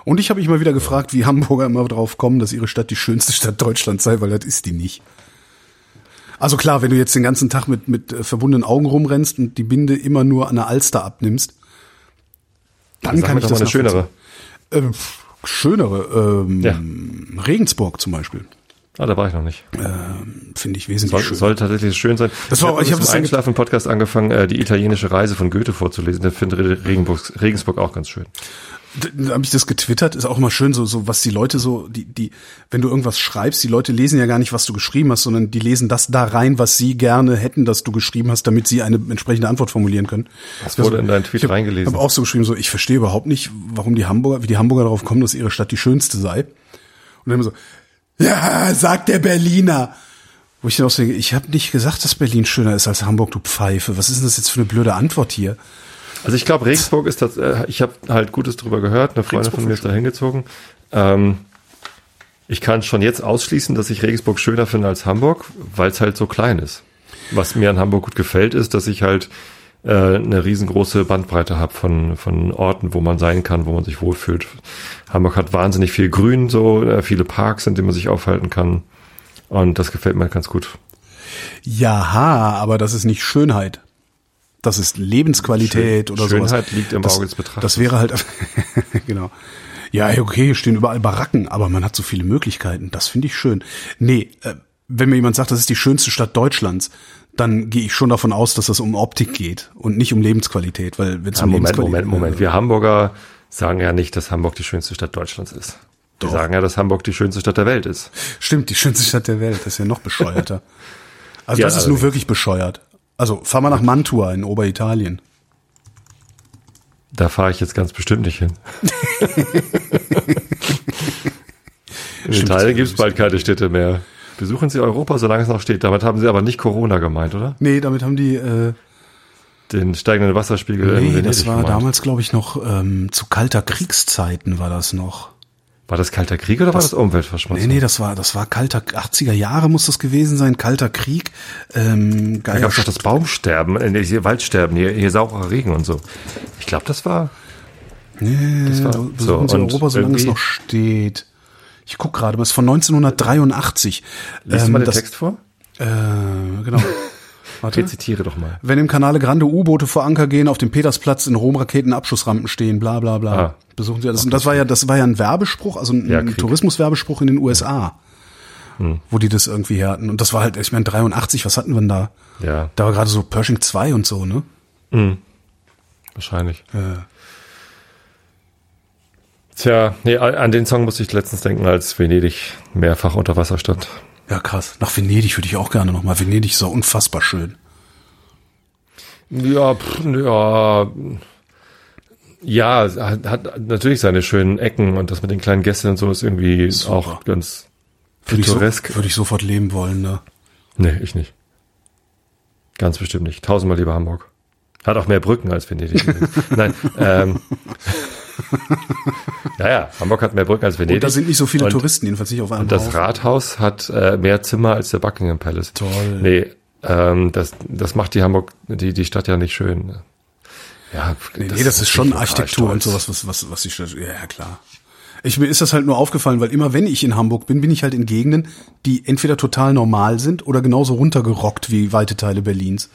Und ich habe mich mal wieder gefragt, wie Hamburger immer drauf kommen, dass ihre Stadt die schönste Stadt Deutschlands sei, weil das ist die nicht. Also klar, wenn du jetzt den ganzen Tag mit, mit äh, verbundenen Augen rumrennst und die Binde immer nur an der Alster abnimmst, dann Sag kann ich das eine schönere. Ähm, schönere, ähm, Ja. Regensburg zum Beispiel, Ah, da war ich noch nicht. finde ich wesentlich Soll, schöner. soll tatsächlich schön sein. Das war- ich ich habe hab das Einschlafen Podcast angefangen, äh, die italienische Reise von Goethe vorzulesen. Der finde Regensburg, Regensburg auch ganz schön. Da habe ich das getwittert, ist auch immer schön, so, so was die Leute so, die, die, wenn du irgendwas schreibst, die Leute lesen ja gar nicht, was du geschrieben hast, sondern die lesen das da rein, was sie gerne hätten, dass du geschrieben hast, damit sie eine entsprechende Antwort formulieren können. Was wurde in deinen Tweet ich reingelesen? habe auch so geschrieben, so ich verstehe überhaupt nicht, warum die Hamburger, wie die Hamburger darauf kommen, dass ihre Stadt die schönste sei. Und dann immer so, ja, sagt der Berliner. Wo ich dann auch so denke, ich habe nicht gesagt, dass Berlin schöner ist als Hamburg, du Pfeife. Was ist denn das jetzt für eine blöde Antwort hier? Also ich glaube, Regensburg ist das, äh, ich habe halt Gutes drüber gehört, eine Freundin von mir ist da hingezogen. Ähm, ich kann schon jetzt ausschließen, dass ich Regensburg schöner finde als Hamburg, weil es halt so klein ist. Was mir an Hamburg gut gefällt, ist, dass ich halt äh, eine riesengroße Bandbreite habe von, von Orten, wo man sein kann, wo man sich wohlfühlt. Hamburg hat wahnsinnig viel Grün, so äh, viele Parks, in denen man sich aufhalten kann. Und das gefällt mir ganz gut. Jaha, aber das ist nicht Schönheit. Das ist Lebensqualität Schön- oder Schönheit sowas. liegt im das, Auge des Betrachters. Das wäre halt, genau. Ja, okay, hier stehen überall Baracken, aber man hat so viele Möglichkeiten. Das finde ich schön. Nee, äh, wenn mir jemand sagt, das ist die schönste Stadt Deutschlands, dann gehe ich schon davon aus, dass das um Optik geht und nicht um Lebensqualität, weil wenn es Ja, um Moment, Lebensqualität Moment, Moment. Wir Hamburger sagen ja nicht, dass Hamburg die schönste Stadt Deutschlands ist. Wir Doch. sagen ja, dass Hamburg die schönste Stadt der Welt ist. Stimmt, die schönste Stadt der Welt, das ist ja noch bescheuerter. Also Ja, das ist allerdings. nur wirklich bescheuert. Also fahr mal nach Mantua in Oberitalien. Da fahre ich jetzt ganz bestimmt nicht hin. In Stimmt, Italien gibt es bald keine Städte mehr. Besuchen Sie Europa, solange es noch steht. Damit haben Sie aber nicht Corona gemeint, oder? Nee, damit haben die äh, Den steigenden Wasserspiegel in Nee, Venedig das war gemeint. damals, glaube ich, noch ähm, zu kalter Kriegszeiten war das noch. War das Kalter Krieg oder war das Umweltverschmutzung? Nee, nee, das war das war kalter 80er Jahre muss das gewesen sein, kalter Krieg. Ähm, Da gab es doch das Baumsterben, äh, hier Waldsterben, hier, hier saurer Regen und so. Ich glaube, das war. nee, das war- so, und Europa, solange es noch steht. Ich guck gerade, was von 1983. Liest du Ähm, mal den das, Text vor? Äh, genau. Warte. Rezitiere doch mal. Wenn im Canale Grande U-Boote vor Anker gehen, auf dem Petersplatz in Rom Raketenabschussrampen stehen, bla bla bla. Ah. Besuchen Sie das. Und das war ja, das war ja ein Werbespruch, also ein, Ja. Tourismuswerbespruch in den USA, wo die das irgendwie her hatten. Und das war halt, ich meine, 83, was hatten wir denn da? Ja, Da war gerade so Pershing 2 und so, ne? wahrscheinlich. Äh, Tja, nee, an den Song musste ich letztens denken, als Venedig mehrfach unter Wasser stand. Ja, krass. Nach Venedig würde ich auch gerne nochmal. Venedig ist so unfassbar schön. Ja, pff, ja, ja, hat, hat natürlich seine schönen Ecken und das mit den kleinen Gästen und so ist irgendwie Super. auch ganz Würde ich, so, pittoresk. würde ich sofort leben wollen, ne? Nee, ich nicht. Ganz bestimmt nicht. Tausendmal lieber Hamburg. Hat auch mehr Brücken als Venedig. Nein, ähm, ja, ja, Hamburg hat mehr Brücken als Venedig. Und da sind nicht so viele Und- Touristen, jedenfalls nicht auf einem Und das Haufen. Rathaus hat äh, mehr Zimmer als der Buckingham Palace. Toll. Nee, ähm, das, das macht die Hamburg, die, die Stadt ja nicht schön. Ja, Nee, nee, das ist schon Architektur und sowas, was, was, was die Stadt, ja, ja, klar. Ich, mir ist das halt nur aufgefallen, weil immer wenn ich in Hamburg bin, bin ich halt in Gegenden, die entweder total normal sind oder genauso runtergerockt wie weite Teile Berlins.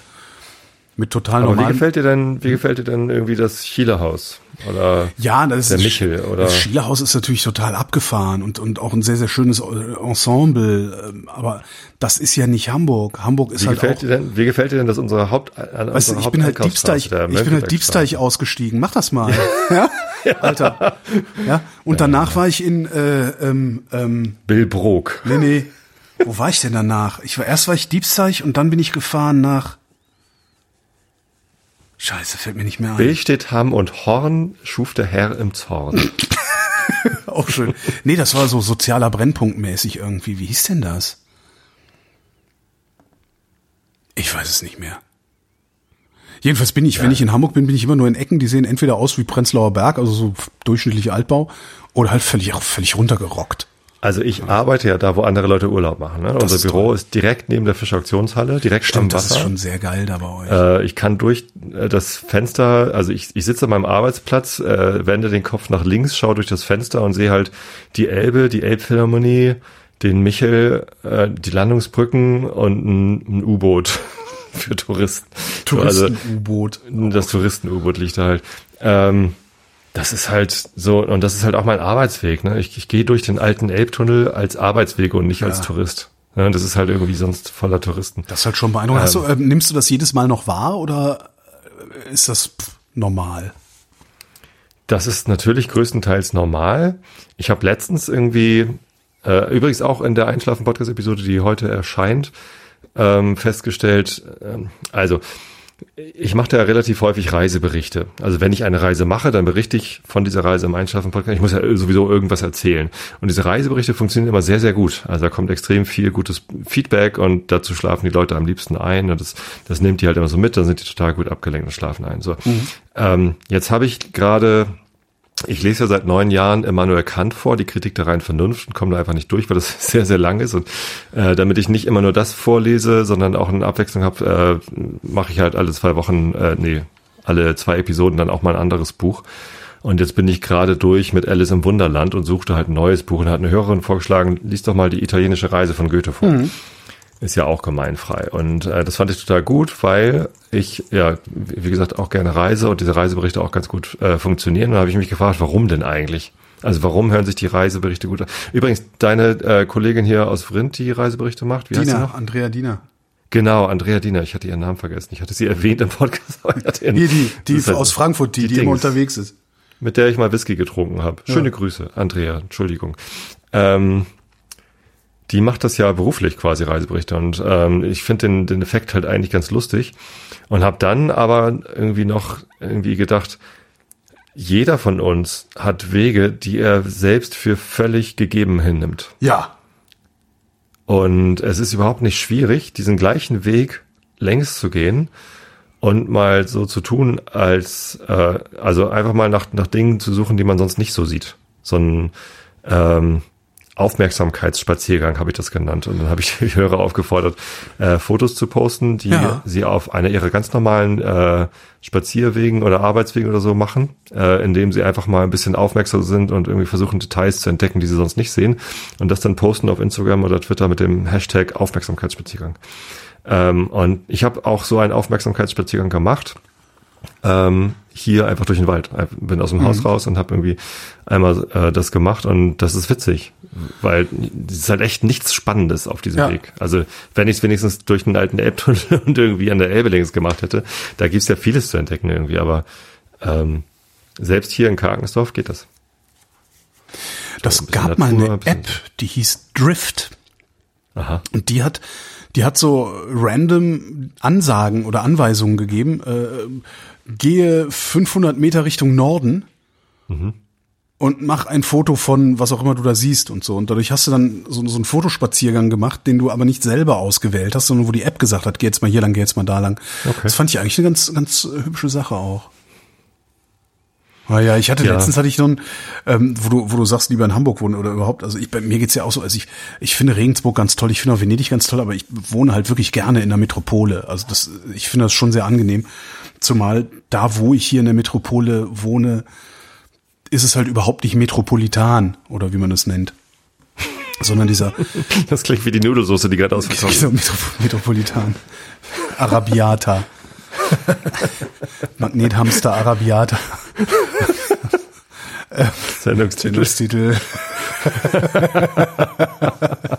Mit total Aber wie normalen. gefällt dir denn, wie gefällt dir denn irgendwie das Chile-Haus? Oder Ja, das der ist Michel, oder? Das Schielerhaus ist natürlich total abgefahren und und auch ein sehr sehr schönes Ensemble, ähm, aber das ist ja nicht Hamburg. Hamburg ist wie halt gefällt auch dir denn, wie gefällt dir denn das unsere Haupt, an Weißt du, ich bin halt Diebsteich, ich bin halt? Diebsteich ausgestiegen. Mach das mal. ja? Alter. Ja. Und danach war ich in äh, ähm, ähm, Bill Brok. Nee, nee. Wo war ich denn danach? Ich war erst war ich Diebsteich und dann bin ich gefahren nach Scheiße, fällt mir nicht mehr ein. Bill steht Hamm und Horn schuf der Herr im Zorn. Auch schön. Nee, das war so sozialer Brennpunkt mäßig irgendwie. Wie hieß denn das? Ich weiß es nicht mehr. Jedenfalls bin ich, wenn ich in Hamburg bin, bin ich immer nur in Ecken, die sehen entweder aus wie Prenzlauer Berg, also so durchschnittlich Altbau, oder halt völlig, völlig runtergerockt. Also ich arbeite ja da, wo andere Leute Urlaub machen. Ne? Unser Büro toll. ist direkt neben der Fischauktionshalle, direkt am Stimmt, das Wasser. ist schon sehr geil da bei euch. Äh, ich kann durch äh, das Fenster, also ich, ich sitze an meinem Arbeitsplatz, äh, wende den Kopf nach links, schaue durch das Fenster und sehe halt die Elbe, die Elbphilharmonie, den Michel, äh, die Landungsbrücken und ein, ein U-Boot für Touristen. Touristen-U-Boot. Also, das Touristen-U-Boot liegt da halt. Ähm, das ist halt so, und das ist halt auch mein Arbeitsweg. Ne? Ich, ich gehe durch den alten Elbtunnel als Arbeitsweg und nicht als Tourist. Ne? Das ist halt irgendwie sonst voller Touristen. Das ist halt schon beeindruckend. Hast du, äh, nimmst du das jedes Mal noch wahr oder äh, ist das pff, normal? Das ist natürlich größtenteils normal. Ich habe letztens irgendwie, äh, übrigens auch in der Einschlafen-Podcast-Episode, die heute erscheint, ähm, festgestellt, ähm, also ich mache da relativ häufig Reiseberichte. Also wenn ich eine Reise mache, dann berichte ich von dieser Reise im Einschlafen-Podcast. Ich muss ja sowieso irgendwas erzählen. Und diese Reiseberichte funktionieren immer sehr, sehr gut. Also da kommt extrem viel gutes Feedback und dazu schlafen die Leute am liebsten ein. Und das, das nimmt die halt immer so mit, dann sind die total gut abgelenkt und schlafen ein. So. Ähm, jetzt habe ich gerade ich lese ja seit neun Jahren Immanuel Kant vor, die Kritik der reinen Vernunft und komme da einfach nicht durch, weil das sehr, sehr lang ist. Und äh, damit ich nicht immer nur das vorlese, sondern auch eine Abwechslung habe, äh, mache ich halt alle zwei Wochen, äh, nee, alle zwei Episoden dann auch mal ein anderes Buch. Und jetzt bin ich gerade durch mit Alice im Wunderland und suchte halt ein neues Buch und hat eine Hörerin vorgeschlagen, lies doch mal die italienische Reise von Goethe vor. Ist ja auch gemeinfrei. Und äh, das fand ich total gut, weil ich, ja, wie gesagt, auch gerne reise und diese Reiseberichte auch ganz gut äh, funktionieren. Und da habe ich mich gefragt, warum denn eigentlich? Also warum hören sich die Reiseberichte gut an? Übrigens, deine äh, Kollegin hier aus Vrindt, die Reiseberichte macht, wie heißt sie Dina, noch? Andrea Dina. Genau, Andrea Diener. Ich hatte ihren Namen vergessen. Ich hatte sie erwähnt im Podcast. Hier, die, die Das ist halt- aus Frankfurt, die, die, Dings, immer unterwegs ist. Mit der ich mal Whisky getrunken habe. Schöne Grüße, Andrea. Entschuldigung. Ähm, die macht das ja beruflich quasi Reiseberichte und ähm, ich finde den, den Effekt halt eigentlich ganz lustig und habe dann aber irgendwie noch irgendwie gedacht, jeder von uns hat Wege, die er selbst für völlig gegeben hinnimmt. Ja. Und es ist überhaupt nicht schwierig, diesen gleichen Weg längs zu gehen und mal so zu tun, als äh, also einfach mal nach, nach Dingen zu suchen, die man sonst nicht so sieht. So ein ähm, Aufmerksamkeitsspaziergang habe ich das genannt. Und dann habe ich die Hörer aufgefordert, äh, Fotos zu posten, die Ja. sie auf einer ihrer ganz normalen äh, Spazierwegen oder Arbeitswegen oder so machen, äh, indem sie einfach mal ein bisschen aufmerksam sind und irgendwie versuchen, Details zu entdecken, die sie sonst nicht sehen. Und das dann posten auf Instagram oder Twitter mit dem Hashtag Aufmerksamkeitsspaziergang. Ähm, und ich habe auch so einen Aufmerksamkeitsspaziergang gemacht ähm, hier einfach durch den Wald. Bin aus dem Haus raus und habe irgendwie einmal äh, das gemacht und das ist witzig, weil es ist halt echt nichts Spannendes auf diesem Ja. Weg. Also wenn ich es wenigstens durch den alten Elbtunnel und irgendwie an der Elbe längs gemacht hätte, da gibt's ja vieles zu entdecken irgendwie, aber ähm, selbst hier in Karkensdorf geht das. Das ein bisschen gab mal Natur, eine ein App, die hieß Drift. Aha. Und die hat, die hat so random Ansagen oder Anweisungen gegeben. Äh, gehe 500 Meter Richtung Norden und mach ein Foto von was auch immer du da siehst und so. Und dadurch hast du dann so, so einen Fotospaziergang gemacht, den du aber nicht selber ausgewählt hast, sondern wo die App gesagt hat, geh jetzt mal hier lang, geh jetzt mal da lang. Okay. Das fand ich eigentlich eine ganz, ganz hübsche Sache auch. Ah ja, ich hatte Ja. letztens hatte ich so ein, ähm, wo du, wo du sagst, lieber in Hamburg wohnen oder überhaupt, also ich, bei mir geht's ja auch so, also ich, ich finde Regensburg ganz toll, ich finde auch Venedig ganz toll, aber ich wohne halt wirklich gerne in der Metropole. Also das, ich finde das schon sehr angenehm. Zumal da, wo ich hier in der Metropole wohne, ist es halt überhaupt nicht metropolitan oder wie man es nennt. Sondern dieser, Das klingt wie die Nudelsoße, die gerade ausverkauft ist. dieser Metro Metropolitan. Arabiata. Magnethamster Arabiata. Sendungstitel. Sendungstitel.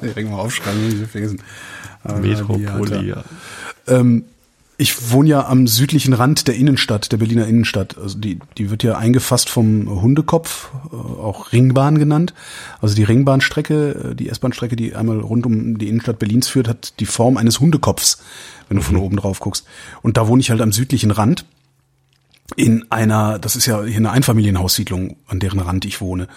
Direkt mal aufschreiben, nicht vergessen. Metropolia. Ähm, ich wohne ja am südlichen Rand der Innenstadt, der Berliner Innenstadt. Also die, die wird ja eingefasst vom Hundekopf, äh, auch Ringbahn genannt. Also die Ringbahnstrecke, äh, die S-Bahn-Strecke, die einmal rund um die Innenstadt Berlins führt, hat die Form eines Hundekopfs, wenn du von oben drauf guckst. Und da wohne ich halt am südlichen Rand in einer, das ist ja hier eine Einfamilienhaussiedlung, an deren Rand ich wohne.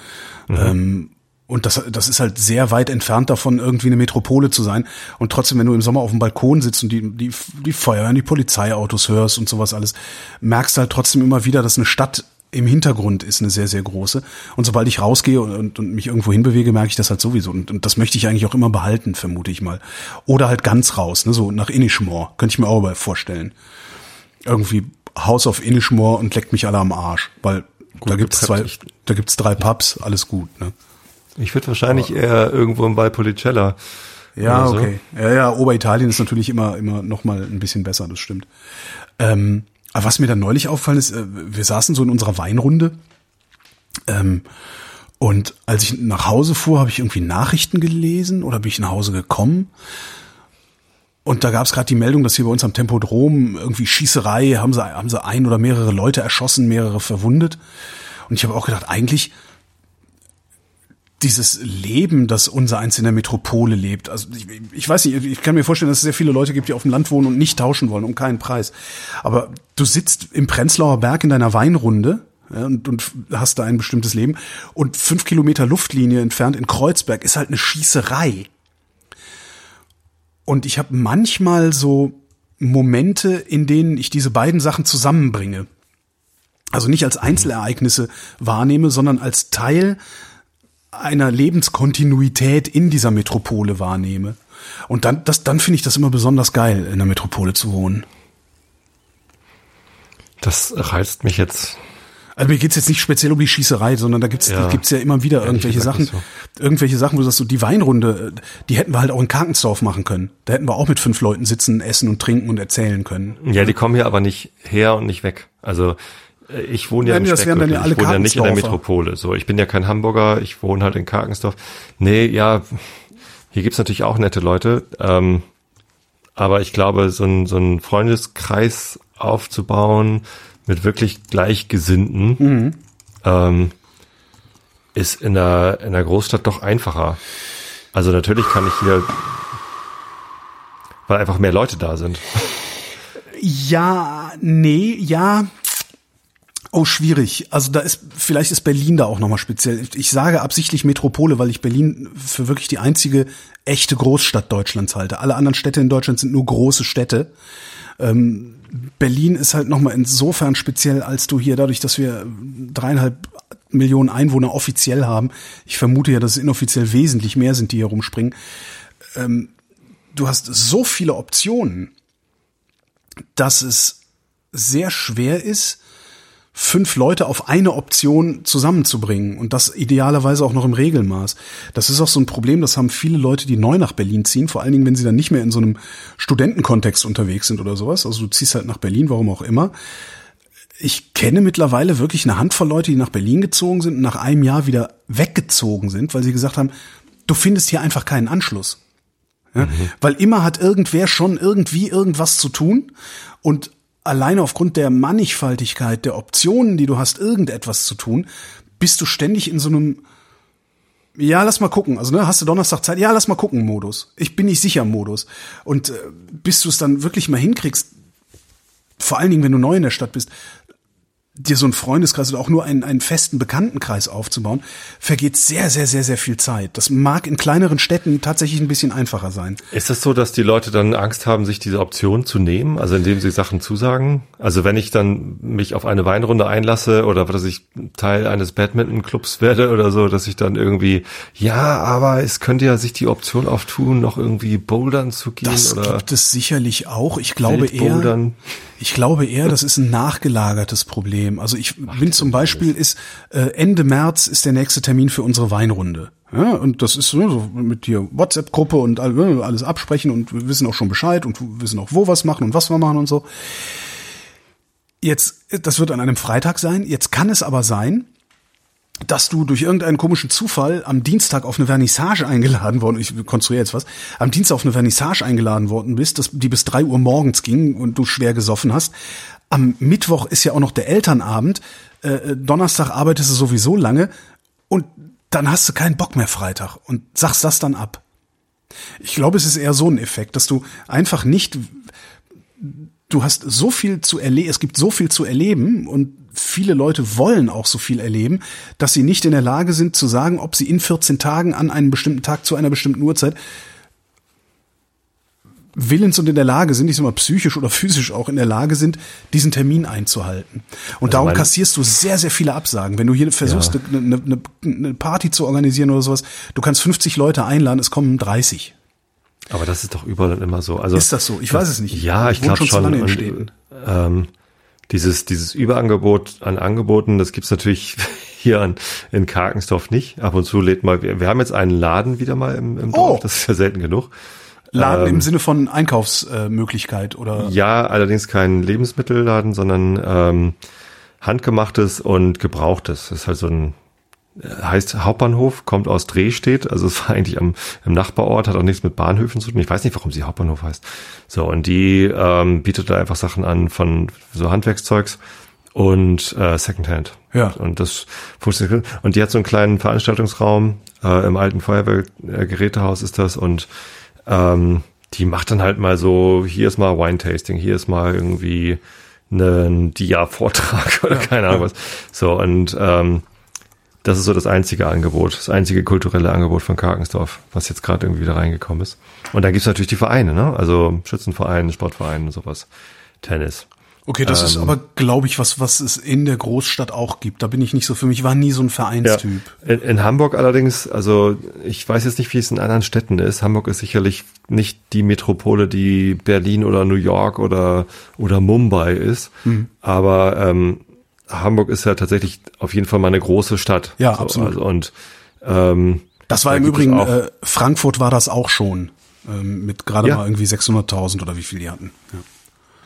Ähm, und das, das ist halt sehr weit entfernt davon, irgendwie eine Metropole zu sein. Und trotzdem, wenn du im Sommer auf dem Balkon sitzt und die, die, die Feuer und die Polizeiautos hörst und sowas alles, merkst du halt trotzdem immer wieder, dass eine Stadt im Hintergrund ist eine sehr, sehr große. Und sobald ich rausgehe und, und, und mich irgendwo hinbewege, merke ich das halt sowieso. Und, und das möchte ich eigentlich auch immer behalten, vermute ich mal. Oder halt ganz raus, ne, so nach Inishmore. Könnte ich mir auch mal vorstellen. Irgendwie House of Inishmore und leckt mich alle am Arsch. Weil da gibt's zwei, geprägt. da gibt's drei Pubs, alles gut, ne? Ich würde wahrscheinlich eher irgendwo im Valpolicella. Ja, so. okay. Ja, ja, Oberitalien ist natürlich immer, immer noch mal ein bisschen besser, das stimmt. Ähm, aber was mir dann neulich auffallen ist, äh, wir saßen so in unserer Weinrunde ähm, und als ich nach Hause fuhr, habe ich irgendwie Nachrichten gelesen oder bin ich nach Hause gekommen und da gab es gerade die Meldung, dass hier bei uns am Tempodrom irgendwie Schießerei, haben sie, haben sie ein oder mehrere Leute erschossen, mehrere verwundet. Und ich habe auch gedacht, eigentlich dieses Leben, das unser eins in der Metropole lebt. Also ich, ich weiß nicht, ich kann mir vorstellen, dass es sehr viele Leute gibt, die auf dem Land wohnen und nicht tauschen wollen, um keinen Preis. Aber du sitzt im Prenzlauer Berg in deiner Weinrunde ja, und, und hast da ein bestimmtes Leben. Und fünf Kilometer Luftlinie entfernt in Kreuzberg ist halt eine Schießerei. Und ich habe manchmal so Momente, in denen ich diese beiden Sachen zusammenbringe. Also nicht als Einzelereignisse wahrnehme, sondern als Teil einer Lebenskontinuität in dieser Metropole wahrnehme. Und dann, das, dann finde ich das immer besonders geil, in der Metropole zu wohnen. Das reizt mich jetzt. Also mir geht's jetzt nicht speziell um die Schießerei, sondern da gibt's Ja. gibt's ja immer wieder irgendwelche Sachen, ist irgendwelche Sachen, wo du sagst, so die Weinrunde, die hätten wir halt auch in Karkensdorf machen können. Da hätten wir auch mit fünf Leuten sitzen, essen und trinken und erzählen können. Ja, die kommen hier aber nicht her und nicht weg. Also ich wohne ja Nein, im das wären dann ja alle ich wohne ja nicht in der. Metropole. So, ich bin ja kein Hamburger, ich wohne halt in Karkensdorf. Nee, ja, hier gibt's natürlich auch nette Leute. Ähm, aber ich glaube, so ein, so ein Freundeskreis aufzubauen mit wirklich Gleichgesinnten Mhm. ähm, ist in der, in der Großstadt doch einfacher. Also natürlich kann ich hier, weil einfach mehr Leute da sind. Ja, nee, ja. Oh, schwierig. Also da ist, vielleicht ist Berlin da auch nochmal speziell. Ich sage absichtlich Metropole, weil ich Berlin für wirklich die einzige echte Großstadt Deutschlands halte. Alle anderen Städte in Deutschland sind nur große Städte. Ähm, Berlin ist halt nochmal insofern speziell, als du hier dadurch, dass wir dreieinhalb Millionen Einwohner offiziell haben, ich vermute ja, dass es inoffiziell wesentlich mehr sind, die hier rumspringen, ähm, du hast so viele Optionen, dass es sehr schwer ist, fünf Leute auf eine Option zusammenzubringen und das idealerweise auch noch im Regelmaß. Das ist auch so ein Problem, das haben viele Leute, die neu nach Berlin ziehen, vor allen Dingen, wenn sie dann nicht mehr in so einem Studentenkontext unterwegs sind oder sowas. Also du ziehst halt nach Berlin, warum auch immer. Ich kenne mittlerweile wirklich eine Handvoll Leute, die nach Berlin gezogen sind und nach einem Jahr wieder weggezogen sind, weil sie gesagt haben, du findest hier einfach keinen Anschluss. Ja? Weil immer hat irgendwer schon irgendwie irgendwas zu tun und alleine aufgrund der Mannigfaltigkeit der Optionen, die du hast, irgendetwas zu tun, bist du ständig in so einem ja, lass mal gucken. Also, ne, hast du Donnerstag Zeit? Ja, lass mal gucken Modus. Ich bin nicht sicher Modus. Und äh, bis du es dann wirklich mal hinkriegst, vor allen Dingen, wenn du neu in der Stadt bist, dir so einen Freundeskreis oder auch nur einen, einen festen Bekanntenkreis aufzubauen, vergeht sehr, sehr, sehr, sehr viel Zeit. Das mag in kleineren Städten tatsächlich ein bisschen einfacher sein. Ist es so, dass die Leute dann Angst haben, sich diese Option zu nehmen, also indem sie Sachen zusagen? Also wenn ich dann mich auf eine Weinrunde einlasse oder dass ich Teil eines Badminton-Clubs werde oder so, dass ich dann irgendwie, ja, aber es könnte ja sich die Option auftun, noch irgendwie bouldern zu gehen Das oder gibt es sicherlich auch. Ich glaube eher. Ich glaube eher, das ist ein nachgelagertes Problem. Also ich bin zum Beispiel ist äh, Ende März ist der nächste Termin für unsere Weinrunde. Ja, und das ist so mit dir WhatsApp-Gruppe und all- alles absprechen und wir wissen auch schon Bescheid und wissen auch, wo was machen und was wir machen und so. Jetzt, das wird an einem Freitag sein. Jetzt kann es aber sein, dass du durch irgendeinen komischen Zufall am Dienstag auf eine Vernissage eingeladen worden, ich konstruiere jetzt was, am Dienstag auf eine Vernissage eingeladen worden bist, dass die bis drei Uhr morgens ging und du schwer gesoffen hast. Am Mittwoch ist ja auch noch der Elternabend. Äh, Donnerstag arbeitest du sowieso lange und dann hast du keinen Bock mehr Freitag und sagst das dann ab. Ich glaube, es ist eher so ein Effekt, dass du einfach nicht, du hast so viel zu erleben, es gibt so viel zu erleben und viele Leute wollen auch so viel erleben, dass sie nicht in der Lage sind zu sagen, ob sie in 14 Tagen an einem bestimmten Tag zu einer bestimmten Uhrzeit willens und in der Lage sind, ich sag mal psychisch oder physisch auch in der Lage sind, diesen Termin einzuhalten. Und also darum kassierst du sehr, sehr viele Absagen. Wenn du hier versuchst, ja. eine, eine, eine Party zu organisieren oder sowas, du kannst 50 Leute einladen, es kommen 30. Aber das ist doch überall immer so. Also ist das so? Ich das, weiß es nicht. Ja, ich glaube schon. schon und, ähm, dieses dieses Überangebot an Angeboten, das gibt's natürlich hier an, in Karkensdorf nicht. Ab und zu lädt mal. Wir, wir haben jetzt einen Laden wieder mal im, im Dorf. Oh. Das ist ja selten genug. Laden ähm, im Sinne von Einkaufsmöglichkeit oder? Ja, allerdings kein Lebensmittelladen, sondern ähm, handgemachtes und gebrauchtes. Das ist halt so ein heißt Hauptbahnhof, kommt aus Drehstedt, also es war eigentlich am im Nachbarort, hat auch nichts mit Bahnhöfen zu tun. Ich weiß nicht, warum sie Hauptbahnhof heißt. So, und die ähm, bietet da einfach Sachen an von so Handwerkszeugs und äh, Secondhand. Ja. Und das funktioniert. Und die hat so einen kleinen Veranstaltungsraum äh, im alten Feuerwehrgerätehaus ist das und ähm, die macht dann halt mal so, hier ist mal Wine-Tasting, hier ist mal irgendwie ein Dia-Vortrag oder ja, keine Ahnung was. So, und ähm, das ist so das einzige Angebot, das einzige kulturelle Angebot von Karkensdorf, was jetzt gerade irgendwie wieder reingekommen ist. Und dann gibt's natürlich die Vereine, ne? Also Schützenvereine, Sportvereine und sowas. Tennis. Okay, das ähm, ist aber, glaube ich, was, was es in der Großstadt auch gibt. Da bin ich nicht so für mich, war nie so ein Vereinstyp. Ja. In, in, Hamburg allerdings, also ich weiß jetzt nicht, wie es in anderen Städten ist. Hamburg ist sicherlich nicht die Metropole, die Berlin oder New York oder, oder Mumbai ist. Mhm. Aber ähm, Hamburg ist ja tatsächlich auf jeden Fall mal eine große Stadt. Ja, so, absolut. Also, und ähm, das war da im Übrigen, äh, Frankfurt war das auch schon, ähm, mit gerade ja. mal irgendwie 600.000 oder wie viel die hatten. Ja.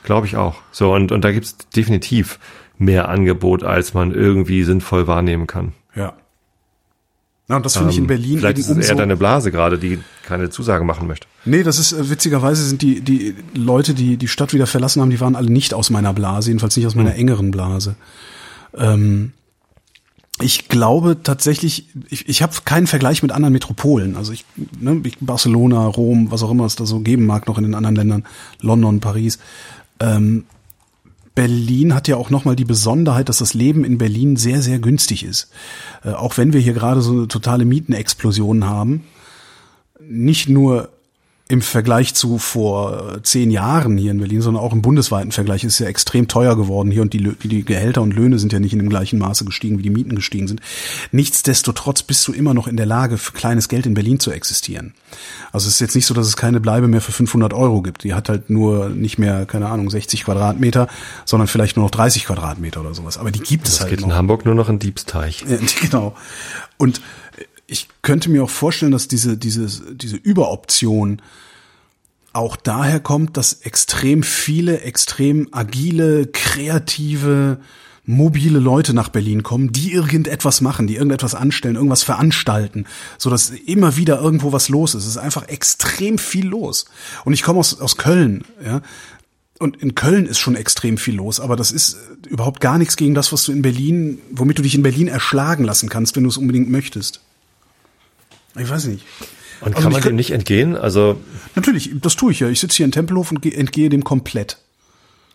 Glaube ich auch. So, und, und da gibt's definitiv mehr Angebot, als man irgendwie sinnvoll wahrnehmen kann. Ja. Und das finde ähm, ich in ähm, Berlin vielleicht ist es eher deine Blase gerade, die keine Zusage machen möchte. Nee, das ist äh, witzigerweise sind die die Leute, die die Stadt wieder verlassen haben, die waren alle nicht aus meiner Blase, jedenfalls nicht aus meiner hm. engeren Blase. Ähm, ich glaube tatsächlich, ich, ich habe keinen Vergleich mit anderen Metropolen. Also ich, ne, ich, Barcelona, Rom, was auch immer es da so geben mag, noch in den anderen Ländern, London, Paris. Ähm, Berlin hat ja auch nochmal die Besonderheit, dass das Leben in Berlin sehr, sehr günstig ist. Äh, auch wenn wir hier gerade so eine totale Mietenexplosion haben. Nicht nur im Vergleich zu vor äh, zehn Jahren hier in Berlin, sondern auch im bundesweiten Vergleich ist es ja extrem teuer geworden hier und die, die Gehälter und Löhne sind ja nicht in dem gleichen Maße gestiegen, wie die Mieten gestiegen sind. Nichtsdestotrotz bist du immer noch in der Lage, für kleines Geld in Berlin zu existieren. Also es ist jetzt nicht so, dass es keine Bleibe mehr für 500 Euro gibt. Die hat halt nur nicht mehr, keine Ahnung, 60 Quadratmeter, sondern vielleicht nur noch 30 Quadratmeter oder sowas. Aber die gibt das es halt geht noch. in Hamburg nur noch in Diebsteich. Ja, genau. Und ich könnte mir auch vorstellen, dass diese, diese, diese Überoption auch daher kommt, dass extrem viele, extrem agile, kreative, mobile Leute nach Berlin kommen, die irgendetwas machen, die irgendetwas anstellen, irgendwas veranstalten, so dass immer wieder irgendwo was los ist. Es ist einfach extrem viel los. Und ich komme aus, aus Köln, ja. Und in Köln ist schon extrem viel los, aber das ist überhaupt gar nichts gegen das, was du in Berlin, womit du dich in Berlin erschlagen lassen kannst, wenn du es unbedingt möchtest. Ich weiß nicht. Und also kann man dem nicht entgehen? Also natürlich, das tue ich ja. Ich sitze hier in Tempelhof und entgehe dem komplett.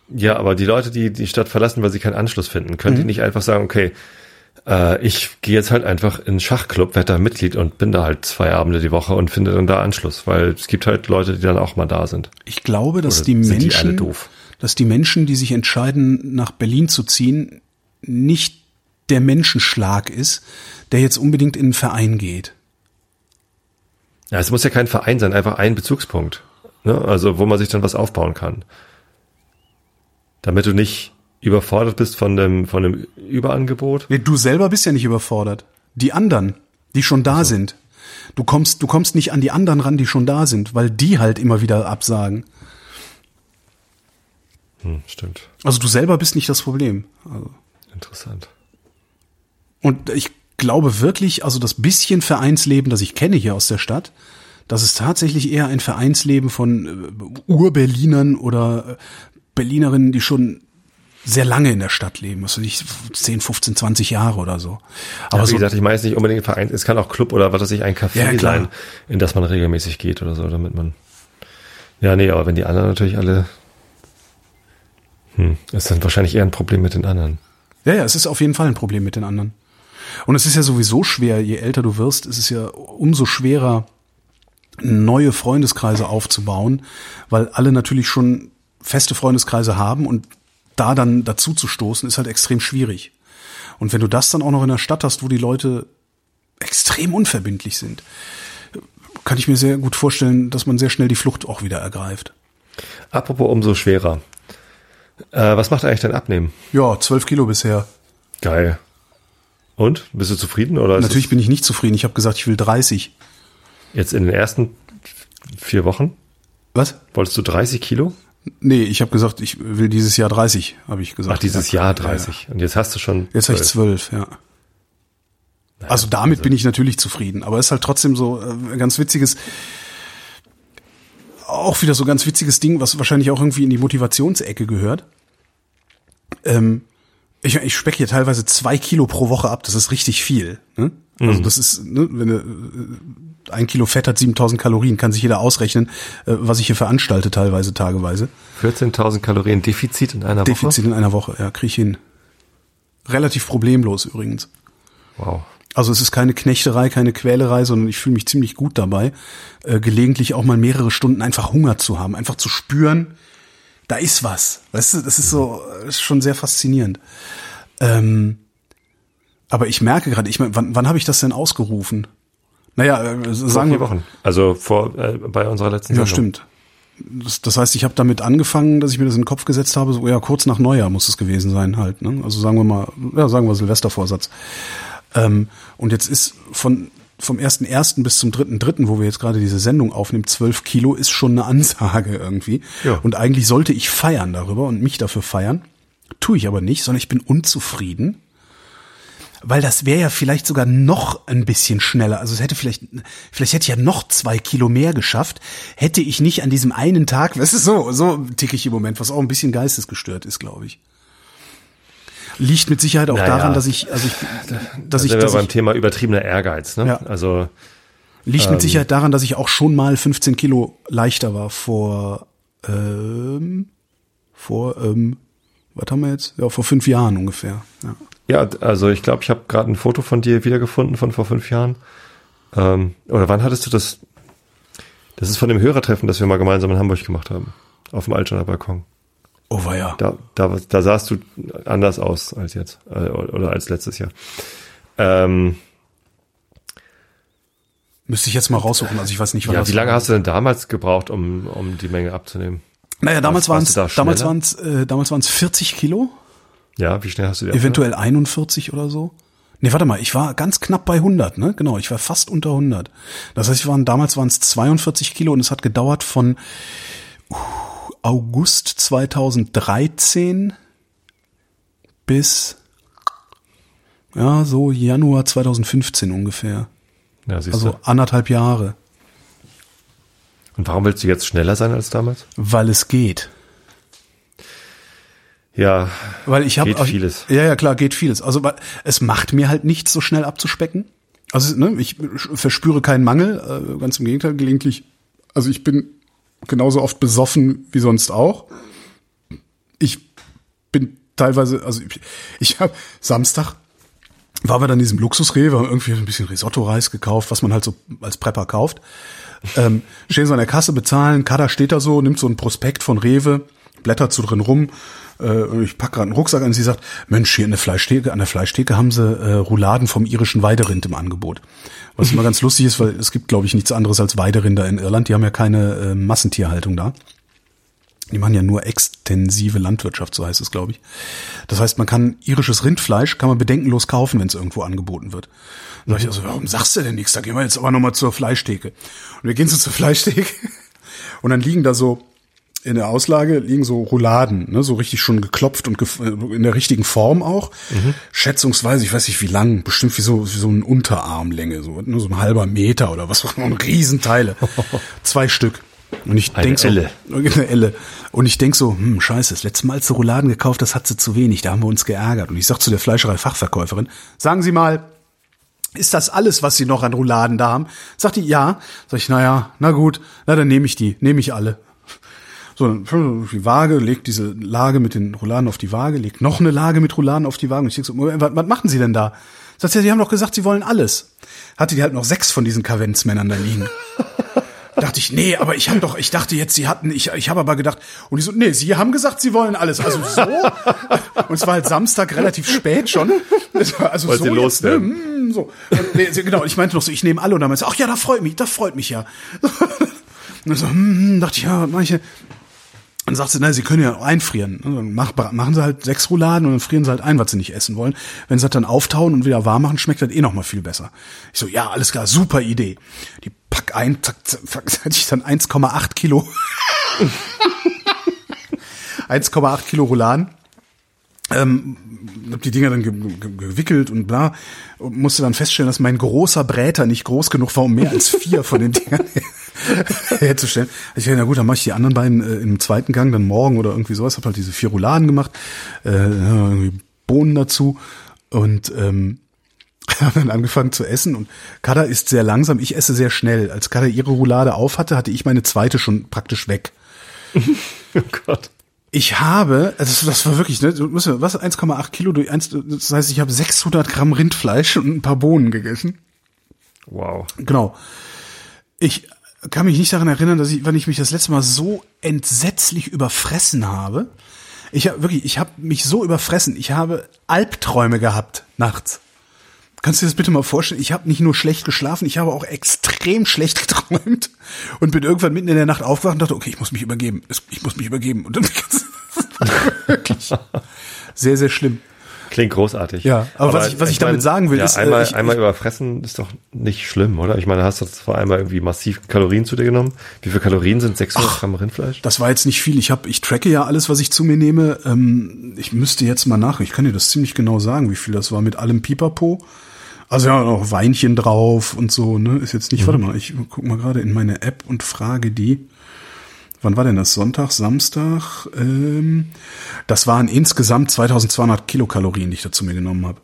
Ja, aber die Leute, die die Stadt verlassen, weil sie keinen Anschluss finden, können mhm. die nicht einfach sagen, okay, äh, ich gehe jetzt halt einfach in den Schachclub, werde da Mitglied und bin da halt zwei Abende die Woche und finde dann da Anschluss, weil es gibt halt Leute, die dann auch mal da sind. Ich glaube, dass Oder die Menschen, die dass die Menschen, die sich entscheiden, nach Berlin zu ziehen, nicht der Menschenschlag ist, der jetzt unbedingt in einen Verein geht. Ja, es muss ja kein Verein sein, einfach ein Bezugspunkt. Ne? Also, wo man sich dann was aufbauen kann. Damit du nicht überfordert bist von dem, von dem Überangebot. Du selber bist ja nicht überfordert. Die anderen, die schon da also. sind. Du kommst, du kommst nicht an die anderen ran, die schon da sind, weil die halt immer wieder absagen. Hm, stimmt. Also du selber bist nicht das Problem. Also. Interessant. Und ich glaube wirklich, also das bisschen Vereinsleben, das ich kenne hier aus der Stadt, das ist tatsächlich eher ein Vereinsleben von äh, Ur-Berlinern oder äh, Berlinerinnen, die schon sehr lange in der Stadt leben, was weiß ich, 10, 15, 20 Jahre oder so. Aber Aber wie so, gesagt, ich meine jetzt nicht unbedingt Verein, es kann auch Club oder was weiß ich, ein Café Ja, sein, in das man regelmäßig geht oder so, damit man. Ja, nee, aber wenn die anderen natürlich alle. Hm, ist dann wahrscheinlich eher ein Problem mit den anderen. ja, ja, es ist auf jeden Fall ein Problem mit den anderen. Und es ist ja sowieso schwer, je älter du wirst, ist es ja umso schwerer, neue Freundeskreise aufzubauen, weil alle natürlich schon feste Freundeskreise haben und da dann dazu zu stoßen, ist halt extrem schwierig. Und wenn du das dann auch noch in einer Stadt hast, wo die Leute extrem unverbindlich sind, kann ich mir sehr gut vorstellen, dass man sehr schnell die Flucht auch wieder ergreift. Apropos umso schwerer. Äh, was macht eigentlich dein Abnehmen? Ja, zwölf Kilo bisher. Geil. Und? Bist du zufrieden oder Natürlich bin ich nicht zufrieden. Ich habe gesagt, ich will 30. es jetzt in den ersten vier Wochen? Was? Wolltest du 30 Kilo? Nee, ich habe gesagt, ich will dieses Jahr 30, habe ich gesagt. Ach, dieses Ja, Jahr ja, 30. Und jetzt hast du schon. Jetzt habe ich 12. zwölf, ja. Also damit bin ich natürlich zufrieden, aber es ist halt trotzdem so äh, ein ganz witziges, auch wieder so ein ganz witziges Ding, was wahrscheinlich auch irgendwie in die Motivationsecke gehört. Ähm, ich, ich speck hier teilweise zwei Kilo pro Woche ab, das ist richtig viel. Ne? Also das ist, ne, wenn äh, ein Kilo Fett hat 7000 Kalorien, kann sich jeder ausrechnen, äh, was ich hier veranstalte teilweise, tageweise. 14.000 Kalorien Defizit in einer Defizit in einer Woche, ja, krieg ich hin. Relativ problemlos übrigens. Woche? Wow. Also es ist keine Knechterei, keine Quälerei, sondern ich fühle mich ziemlich gut dabei, äh, gelegentlich auch mal mehrere Stunden einfach Hunger zu haben, einfach zu spüren, da ist was. Weißt du, das ist so, äh, ist schon sehr faszinierend. Ähm, aber ich merke gerade, ich meine, wann, wann habe ich das denn ausgerufen? Naja, äh, Vor sagen vier wir Wochen. Also vor äh, bei unserer letzten Ja, Sendung. stimmt. Das, das heißt, ich habe damit angefangen, dass ich mir das in den Kopf gesetzt habe, so ja, kurz nach Neujahr muss es gewesen sein halt. Ne? Also sagen wir mal, ja, sagen wir Silvestervorsatz. Ähm, und jetzt ist von vom ersten ersten bis zum dritten dritten, wo wir jetzt gerade diese Sendung aufnehmen, zwölf Kilo ist schon eine Ansage irgendwie. Ja. Und eigentlich sollte ich feiern darüber und mich dafür feiern. Tue ich aber nicht, sondern ich bin unzufrieden. Weil das wäre ja vielleicht sogar noch ein bisschen schneller. Also es hätte vielleicht, vielleicht hätte ich ja noch zwei Kilo mehr geschafft, hätte ich nicht an diesem einen Tag, das ist so, so tick ich im Moment, was auch ein bisschen geistesgestört ist, glaube ich. Liegt mit Sicherheit auch Naja. daran, dass ich, also ich, dass Da ich, sind wir dass beim ich Thema übertriebener Ehrgeiz. Ne? Ja. Also liegt ähm, mit Sicherheit daran, dass ich auch schon mal 15 Kilo leichter war vor, ähm, vor, ähm, was haben wir jetzt? Ja, vor fünf Jahren ungefähr. Ja. ja, also ich glaube, ich habe gerade ein Foto von dir wiedergefunden von vor fünf Jahren. Ähm, oder wann hattest du das? Das ist von dem Hörertreffen, das wir mal gemeinsam in Hamburg gemacht haben. Auf dem Altsteiner Balkon. Oh, war ja. Da, da, da sahst du anders aus als jetzt. äh, Oder als letztes Jahr. Ähm, Müsste ich jetzt mal raussuchen, also ich weiß nicht, wann ja, wie lange war. hast du denn damals gebraucht, um, um die Menge abzunehmen? Naja, damals waren es da damals schneller? waren es äh, damals waren es 40 Kilo, Ja, wie schnell hast du die eventuell 41 oder so. Nee, warte mal, ich war ganz knapp bei 100, ne? Genau, ich war fast unter 100. Das heißt, wir waren damals waren es 42 Kilo und es hat gedauert von uh, August 2013 bis ja so Januar 2015 ungefähr. Ja, Also anderthalb Jahre, Und warum willst du jetzt schneller sein als damals? weil es geht. Ja, Weil ich habe vieles. Ja, ja, klar, geht vieles. Also es macht mir halt nichts, so schnell abzuspecken. Also ne, ich verspüre keinen Mangel, äh, ganz im Gegenteil, gelegentlich. Also ich bin genauso oft besoffen wie sonst auch. Ich bin teilweise, also ich, ich habe Samstag waren wir dann in diesem Luxusrewe, haben irgendwie ein bisschen Risotto-Reis gekauft, was man halt so als Prepper kauft. Ähm, stehen so an der Kasse, bezahlen, Kader steht da so, nimmt so ein Prospekt von Rewe, blättert so drin rum. Äh, ich pack gerade einen Rucksack an und sie sagt, Mensch, hier in der Fleischtheke, an der Fleischtheke haben sie äh, Rouladen vom irischen Weiderind im Angebot. Was immer ganz lustig ist, weil es gibt, glaube ich, nichts anderes als Weiderinder in Irland. Die haben ja keine äh, Massentierhaltung da. Die machen ja nur extensive Landwirtschaft, so heißt es, glaube ich. Das heißt, man kann irisches Rindfleisch, kann man bedenkenlos kaufen, wenn es irgendwo angeboten wird. Dann sag ich also, warum sagst du denn nichts? Da gehen wir jetzt aber nochmal zur Fleischtheke. Und wir gehen so zur Fleischtheke und dann liegen da so in der Auslage liegen so Rouladen, ne, so richtig schon geklopft und gef in der richtigen Form auch. Mhm. Schätzungsweise, ich weiß nicht wie lang, bestimmt wie so, wie so ein Unterarmlänge, so, nur so ein halber Meter oder was auch immer, Riesenteile. Zwei Stück. Und ich Eine denk so, Elle. eine Elle. Und ich denk so, hm, scheiße, das letzte Mal, als du Rouladen gekauft hast, hat sie zu wenig, da haben wir uns geärgert. Und ich sag zu der Fleischerei-Fachverkäuferin, sagen Sie mal, ist das alles, was Sie noch an Rouladen da haben? Sagt die, ja. Sag ich, naja, na gut, na dann nehme ich die, nehme ich alle. So, dann die Waage, legt diese Lage mit den Rouladen auf die Waage, legt noch eine Lage mit Rouladen auf die Waage. Und ich denk so, was, was machen Sie denn da? Sagt sie, Sie haben doch gesagt, Sie wollen alles. Hatte die halt noch sechs von diesen Kavenzmännern da liegen. dachte ich, nee, aber ich habe doch, ich dachte jetzt, sie hatten, ich, ich habe aber gedacht, und ich so, nee, sie haben gesagt, sie wollen alles. Also so. und es war halt Samstag relativ spät schon. Also Wollt so jetzt, loswerden? ne, mm, so. Und, nee, genau, ich meinte noch so, ich nehme alle und dann meinte ach ja, das freut mich, das freut mich ja. Und dann so, hm, hm, dachte ich, ja, manche. Dann sagt sie, na, sie können ja einfrieren. Mach, machen sie halt sechs Rouladen und dann frieren sie halt ein, was sie nicht essen wollen. Wenn sie das dann auftauen und wieder warm machen, schmeckt das eh noch mal viel besser. Ich so, ja, alles klar, super Idee. Die pack ein, zack, zack, zack, hatte ich dann 1,8 Kilo. 1,8 Kilo Rouladen. Ähm, hab die Dinger dann ge ge gewickelt und bla und musste dann feststellen, dass mein großer Bräter nicht groß genug war, um mehr als vier von den Dingern herzustellen. Ich dachte, na gut, dann mache ich die anderen beiden äh, im zweiten Gang, dann morgen oder irgendwie sowas. Hab halt diese vier Rouladen gemacht, äh, irgendwie Bohnen dazu und ähm, haben dann angefangen zu essen und Kada ist sehr langsam, ich esse sehr schnell. Als Kada ihre Roulade auf hatte, hatte ich meine zweite schon praktisch weg. Oh Gott. Ich habe, also das, war wirklich, ne, du musst was, 1,8 Kilo durch eins, das heißt, ich habe 600 Gramm Rindfleisch und ein paar Bohnen gegessen. Wow. Genau. Ich kann mich nicht daran erinnern, dass ich, wenn ich mich das letzte Mal so entsetzlich überfressen habe. Ich habe wirklich, ich habe mich so überfressen. Ich habe Albträume gehabt nachts. Kannst du dir das bitte mal vorstellen? Ich habe nicht nur schlecht geschlafen, ich habe auch extrem schlecht geträumt und bin irgendwann mitten in der Nacht aufgewacht und dachte, okay, ich muss mich übergeben. Ich muss mich übergeben. Und dann wirklich sehr, sehr schlimm. Klingt großartig. Ja, aber was ich- was ich damit sagen will, ja, ist, äh, einmal, ich- einmal ich- überfressen ist doch nicht schlimm, oder? Ich meine, hast du zwar einmal irgendwie massiv Kalorien zu dir genommen. Wie viel Kalorien sind 600 Gramm Rindfleisch? Das war jetzt nicht viel. Ich habe, ich tracke ja alles, was ich zu mir nehme. Ähm, ich müsste jetzt mal nach. Ich kann dir das ziemlich genau sagen, wie viel das war mit allem Pipapo. Also ja, noch Weinchen drauf und so. Ne, ist jetzt nicht. Warte mal, ich guck mal gerade in meine App und frage die. Wann war denn das? Sonntag, Samstag? Ähm, das waren insgesamt 2200 Kilokalorien, die ich da zu mir genommen habe.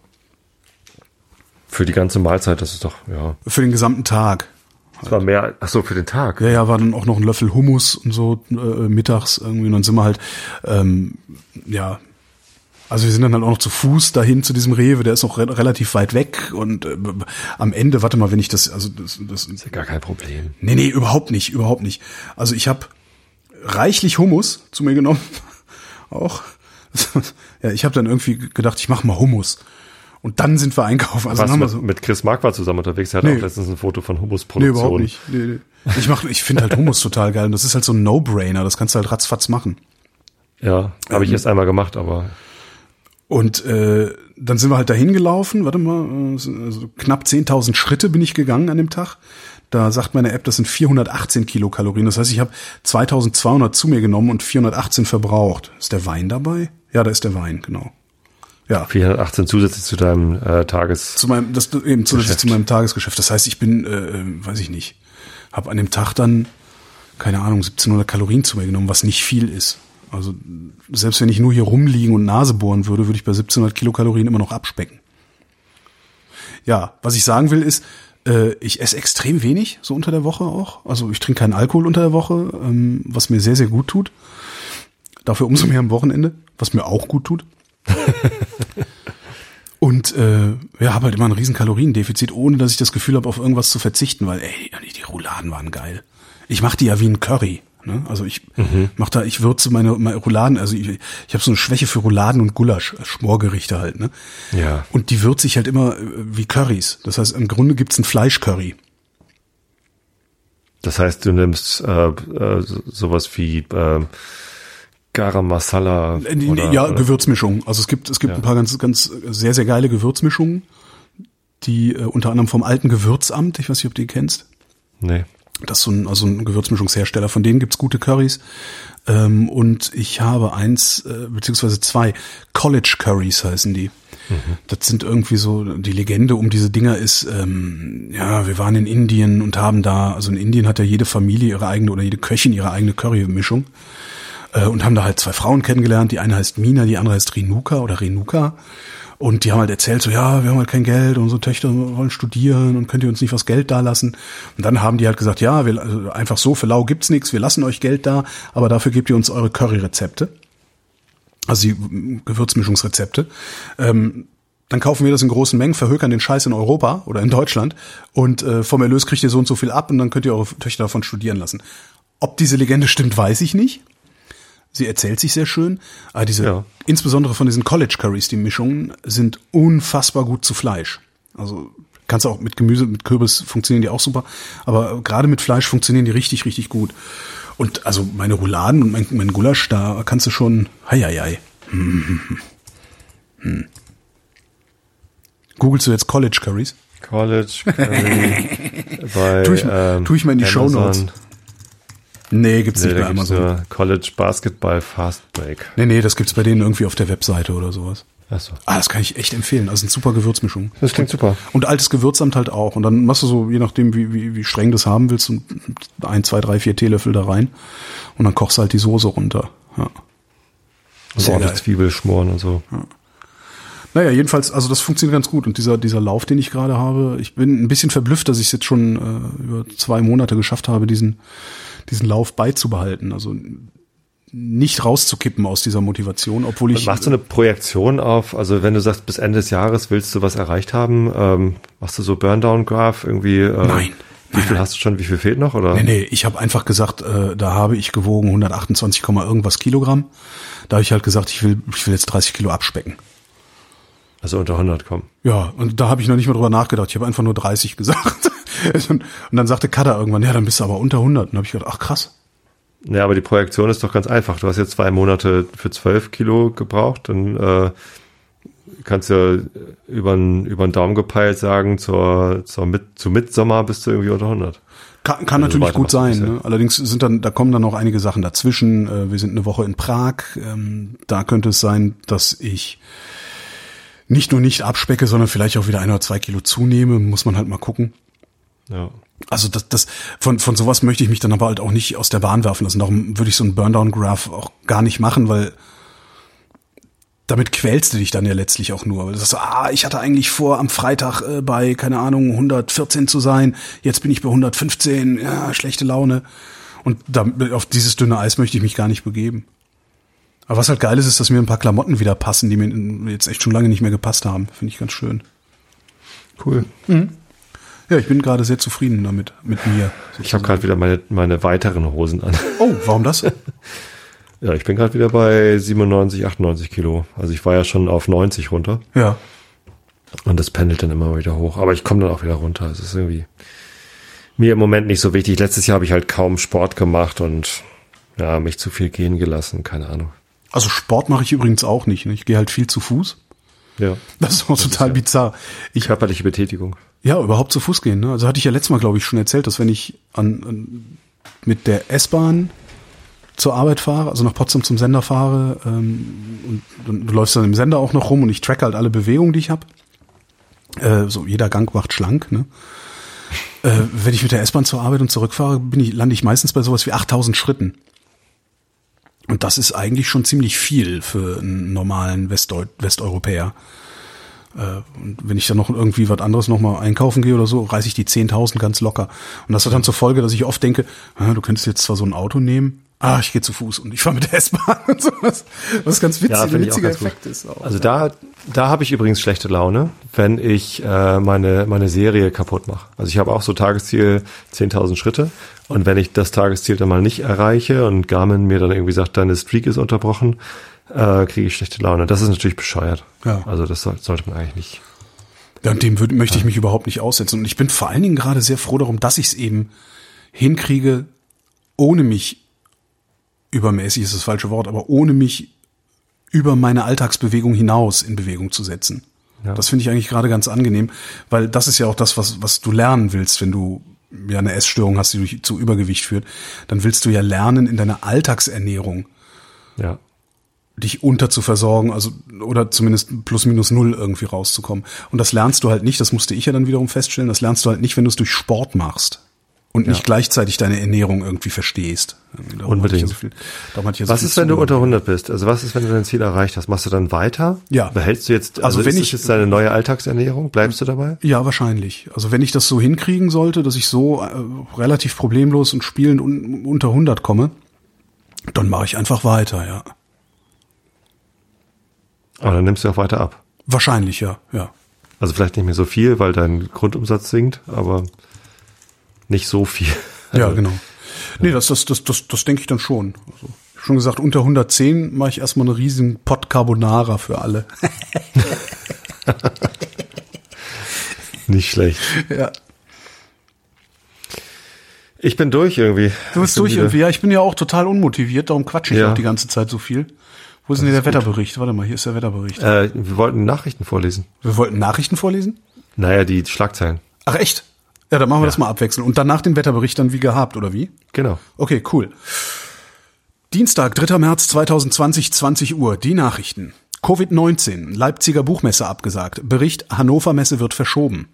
Für die ganze Mahlzeit, das ist doch, ja. Für den gesamten Tag. Das war mehr, ach so, für den Tag. Ja, ja, war dann auch noch ein Löffel Hummus und so äh, mittags irgendwie. Und dann sind wir halt, ähm, ja, also wir sind dann halt auch noch zu Fuß dahin zu diesem Rewe, der ist noch re relativ weit weg. Und äh, am Ende, warte mal, wenn ich das, also das, das Ist ja gar kein Problem. nee, nee, überhaupt nicht, überhaupt nicht. Also ich habe reichlich Hummus zu mir genommen, auch. ja, ich habe dann irgendwie gedacht, ich mache mal Hummus. Und dann sind wir einkaufen. Also haben wir mit, mit Chris Mark war zusammen unterwegs? Er hat Nee. auch letztens ein Foto von Nee, Humusproduktion. überhaupt nicht. Nee, nee. Ich mach, ich finde halt Hummus total geil. Und das ist halt so ein No-Brainer. Das kannst du halt ratzfatz machen. Ja, habe ich erst einmal gemacht, aber Und äh, dann sind wir halt dahin gelaufen, warte mal, äh, also knapp 10.000 Schritte bin ich gegangen an dem Tag. Da sagt meine App, das sind 418 Kilokalorien. Das heißt, ich habe 2.200 zu mir genommen und 418 verbraucht. Ist der Wein dabei? Ja, da ist der Wein, genau. Ja, 418 zusätzlich zu deinem äh, Tages... zu meinem, das eben zusätzlich Geschäft. zu meinem Tagesgeschäft. Das heißt, ich bin, äh, äh, weiß ich nicht, habe an dem Tag dann keine Ahnung 1700 Kalorien zu mir genommen, was nicht viel ist. Also selbst wenn ich nur hier rumliegen und Nase bohren würde, würde ich bei 1700 Kilokalorien immer noch abspecken. Ja, was ich sagen will ist, äh, ich esse extrem wenig so unter der Woche auch. Also ich trinke keinen Alkohol unter der Woche, ähm, was mir sehr sehr gut tut. Dafür umso mehr am Wochenende, was mir auch gut tut. Und äh, ja, habe halt immer ein riesen Kaloriendefizit, ohne dass ich das Gefühl habe, auf irgendwas zu verzichten, weil ey, die Rouladen waren geil. Ich mache die ja wie ein Curry. Ne? Also ich mach da, ich würze meine, meine Rouladen, also ich, ich habe so eine Schwäche für Rouladen und Gulasch, äh, Schmorgerichte halt. Ne? Ja. Und die würze ich halt immer äh, wie Currys. Das heißt, im Grunde gibt's ein Fleischcurry. Das heißt, du nimmst äh, äh, so- sowas wie äh, Garam Masala Äh, oder, ja, oder Gewürzmischungen. Also es gibt, es gibt Ja. ein paar ganz, ganz sehr, sehr geile Gewürzmischungen, die äh, unter anderem vom alten Gewürzamt, ich weiß nicht, ob du die kennst, nee. Das ist so ein, also ein Gewürzmischungshersteller. Von denen gibt's gute Currys. Ähm, und ich habe eins, äh, beziehungsweise zwei College Curries heißen die. Das sind irgendwie so, die Legende um diese Dinger ist, ähm, ja, wir waren in Indien und haben da, also in Indien hat ja jede Familie ihre eigene oder jede Köchin ihre eigene Curry-Mischung. Äh, und haben da halt zwei Frauen kennengelernt. Die eine heißt Mina, die andere heißt Renuka oder Renuka. Und die haben halt erzählt, so, ja, wir haben halt kein Geld, unsere Töchter wollen studieren und könnt ihr uns nicht was Geld da lassen? Und dann haben die halt gesagt, ja, wir, also einfach so, für lau gibt's nichts, wir lassen euch Geld da, aber dafür gebt ihr uns eure Curry-Rezepte. Also die Gewürzmischungsrezepte. Ähm, dann kaufen wir das in großen Mengen, verhökern den Scheiß in Europa oder in Deutschland und äh, vom Erlös kriegt ihr so und so viel ab und dann könnt ihr eure Töchter davon studieren lassen. Ob diese Legende stimmt, weiß ich nicht. Sie erzählt sich sehr schön, aber diese, Ja. insbesondere von diesen College Curries, die Mischungen sind unfassbar gut zu Fleisch. Also kannst du auch mit Gemüse, mit Kürbis funktionieren die auch super, aber gerade mit Fleisch funktionieren die richtig, richtig gut. Und also meine Rouladen und mein, mein Gulasch, da kannst du schon, hei, hei, hei. Hm. Hm. Googlest du jetzt College Curries? College Curry bei Tu ich- ähm, tu ich mal in die Amazon. Shownotes. Nee, gibt's Nee, nicht bei Amazon. nur College Basketball Fast Break. Nee, nee, das gibt's bei denen irgendwie auf der Webseite oder sowas. Achso. Ah, das kann ich echt empfehlen. Also eine super Gewürzmischung. Das klingt super. Und altes Gewürzamt halt auch. Und dann machst du so, je nachdem, wie, wie, wie streng du das haben willst, so ein, zwei, drei, vier Teelöffel da rein. Und dann kochst du halt die Soße runter. Ja. Sehr ordentlich geil. Zwiebel schmoren und so. Naja, jedenfalls, also das funktioniert ganz gut. Und dieser, dieser Lauf, den ich gerade habe, ich bin ein bisschen verblüfft, dass ich es jetzt schon äh, über zwei Monate geschafft habe, diesen, diesen Lauf beizubehalten. Also nicht rauszukippen aus dieser Motivation, obwohl ich. Machst du eine Projektion auf, also wenn du sagst, bis Ende des Jahres willst du was erreicht haben, ähm, machst du so Burndown-Graph irgendwie? Äh, Nein. Wie viel hast du schon, wie viel fehlt noch? Oder? Nee, nee, ich habe einfach gesagt, äh, da habe ich gewogen 128, Komma irgendwas Kilogramm. Da habe ich halt gesagt, ich will, ich will jetzt 30 Kilo abspecken. Also unter 100 kommen. Ja, und da habe ich noch nicht mal drüber nachgedacht. Ich habe einfach nur 30 gesagt. und, dann sagte Kada irgendwann, ja, dann bist du aber unter 100. Und dann habe ich gedacht, ach krass. Ja, aber die Projektion ist doch ganz einfach. Du hast jetzt zwei Monate für 12 Kilo gebraucht, dann äh, kannst du über den über den Daumen gepeilt sagen, zur, zur mit, zu Mitsommer bist du irgendwie unter 100. Kann, kann Also natürlich gut sein. Ne? Allerdings sind dann, da kommen dann noch einige Sachen dazwischen. Äh, Wir sind eine Woche in Prag. Ähm, Da könnte es sein, dass ich nicht nur nicht abspecke, sondern vielleicht auch wieder ein oder zwei Kilo zunehme. Muss man halt mal gucken. Ja. Also das, das von, von sowas möchte ich mich dann aber halt auch nicht aus der Bahn werfen lassen. Darum würde ich so einen Burndown-Graph auch gar nicht machen, weil damit quälst du dich dann ja letztlich auch nur. Weil du sagst, ah, ich hatte eigentlich vor, am Freitag äh, bei, keine Ahnung, 114 zu sein. Jetzt bin ich bei 115. Ja, schlechte Laune. Und da, auf dieses dünne Eis möchte ich mich gar nicht begeben. Aber was halt geil ist, ist, dass mir ein paar Klamotten wieder passen, die mir jetzt echt schon lange nicht mehr gepasst haben. Finde ich ganz schön. Cool. Ja, ich bin gerade sehr zufrieden damit, mit mir. Ich habe gerade wieder meine, meine weiteren Hosen an. Oh, warum das? Ja, ich bin gerade wieder bei 97, 98 Kilo. Also ich war ja schon auf 90 runter Ja. und das pendelt dann immer wieder hoch. Aber ich komme dann auch wieder runter. Es ist irgendwie mir im Moment nicht so wichtig. Letztes Jahr habe ich halt kaum Sport gemacht und ja, mich zu viel gehen gelassen. Keine Ahnung. Also Sport mache ich übrigens auch nicht. ne? Ich gehe halt viel zu Fuß. Ja, Das ist auch total ja- bizarr. Ich körperliche Betätigung. ja überhaupt zu Fuß gehen. Ne? Also hatte ich ja letztes Mal, glaube ich, schon erzählt, dass wenn ich an, an mit der S-Bahn zur Arbeit fahre, also nach Potsdam zum Sender fahre, ähm, und, und du läufst dann im Sender auch noch rum und ich track halt alle Bewegungen, die ich habe. Äh, so jeder Gang macht schlank. Ne? Äh, wenn ich mit der S-Bahn zur Arbeit und zurückfahre, bin ich, lande ich meistens bei sowas wie 8000 Schritten. Und das ist eigentlich schon ziemlich viel für einen normalen Westdeu Westeuropäer. Äh, Und wenn ich dann noch irgendwie was anderes nochmal einkaufen gehe oder so, reiße ich die 10.000 ganz locker. Und das hat dann zur Folge, dass ich oft denke, du könntest jetzt zwar so ein Auto nehmen, ah, ich gehe zu Fuß und ich fahre mit der S-Bahn und sowas. Was ganz witzig, Ja, ein witziger ganz gut. Effekt ist. Auch. Also da, da habe ich übrigens schlechte Laune, wenn ich äh, meine, meine Serie kaputt mache. Also ich habe auch so Tagesziel 10.000 Schritte und wenn ich das Tagesziel dann mal nicht erreiche und Garmin mir dann irgendwie sagt, deine Streak ist unterbrochen, äh, kriege ich schlechte Laune. Das ist natürlich bescheuert. Ja. Also das soll, sollte man eigentlich nicht. Ja, und dem würd, möchte ich mich überhaupt nicht aussetzen. Und ich bin vor allen Dingen gerade sehr froh darum, dass ich es eben hinkriege, ohne mich übermäßig ist das falsche Wort, aber ohne mich über meine Alltagsbewegung hinaus in Bewegung zu setzen. Ja. Das finde ich eigentlich gerade ganz angenehm, weil das ist ja auch das, was, was du lernen willst, wenn du ja eine Essstörung hast, die durch, zu Übergewicht führt, dann willst du ja lernen in deiner Alltagsernährung Ja. dich unterzuversorgen, also oder zumindest plus minus null irgendwie rauszukommen. Und das lernst du halt nicht, das musste ich ja dann wiederum feststellen, das lernst du halt nicht, wenn du es durch Sport machst und nicht gleichzeitig deine Ernährung irgendwie verstehst. Darum Unbedingt. ja so viel, ja so Was viel ist, wenn du unter 100 bist? Also was ist, wenn du dein Ziel erreicht hast? Machst du dann weiter? Ja. Behältst du jetzt, Also also, wenn ich- jetzt deine neue Alltagsernährung? Bleibst du dabei? Ja, wahrscheinlich. Also wenn ich das so hinkriegen sollte, dass ich so äh, relativ problemlos und spielend un unter 100 komme, dann mache ich einfach weiter, ja. Aber dann nimmst du auch weiter ab. Wahrscheinlich, ja, ja. Also vielleicht nicht mehr so viel, weil dein Grundumsatz sinkt, aber nicht so viel. Ja, Also, genau. Nee, das, das, das, das, das denke ich dann schon. Also, schon gesagt, unter 110 mache ich erstmal einen riesigen Pot Carbonara für alle. Nicht schlecht. ja. Ich bin durch irgendwie. Du bist durch wieder- irgendwie. Ja, ich bin ja auch total unmotiviert, darum quatsche ich Ja. auch die ganze Zeit so viel. Wo ist denn der Wetterbericht? Warte mal, hier ist der Wetterbericht. Äh, wir wollten Nachrichten vorlesen. Wir wollten Nachrichten vorlesen? Naja, die Schlagzeilen. Ach echt? Ja, dann machen wir das mal abwechseln. Und danach den Wetterbericht dann wie gehabt, oder wie? Genau. Okay, cool. Dienstag, 3. März 2020, 20 Uhr. Die Nachrichten. Covid-19. Leipziger Buchmesse abgesagt. Bericht, Hannover Messe wird verschoben.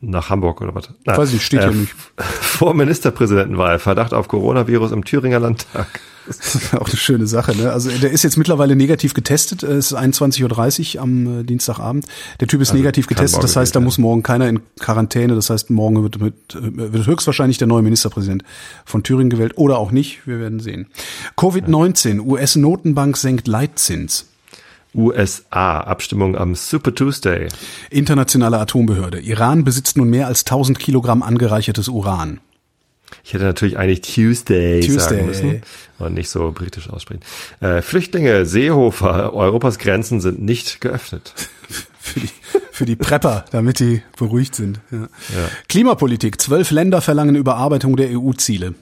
Nach Hamburg oder was? Na, Weiß nicht, steht hier nicht. Vor Ministerpräsidentenwahl. Verdacht auf Coronavirus im Thüringer Landtag. Das ist auch eine schöne Sache. Ne? Also der ist jetzt mittlerweile negativ getestet. Es ist 21.30 Uhr am äh, Dienstagabend. Der Typ ist negativ kann getestet. Das heißt, da muss morgen keiner in Quarantäne. Das heißt, morgen wird, mit, äh, wird höchstwahrscheinlich der neue Ministerpräsident von Thüringen gewählt oder auch nicht. Wir werden sehen. Covid-19. US-Notenbank senkt Leitzins. USA. Abstimmung am Super Tuesday. Internationale Atombehörde. Iran besitzt nun mehr als 1000 Kilogramm angereichertes Uran. Ich hätte natürlich eigentlich Tuesday, Tuesday. sagen müssen und nicht so britisch aussprechen. Äh, Flüchtlinge, Seehofer, Europas Grenzen sind nicht geöffnet. Für die, für die Prepper, damit die beruhigt sind. Ja. Klimapolitik. Zwölf Länder verlangen Überarbeitung der EU-Ziele.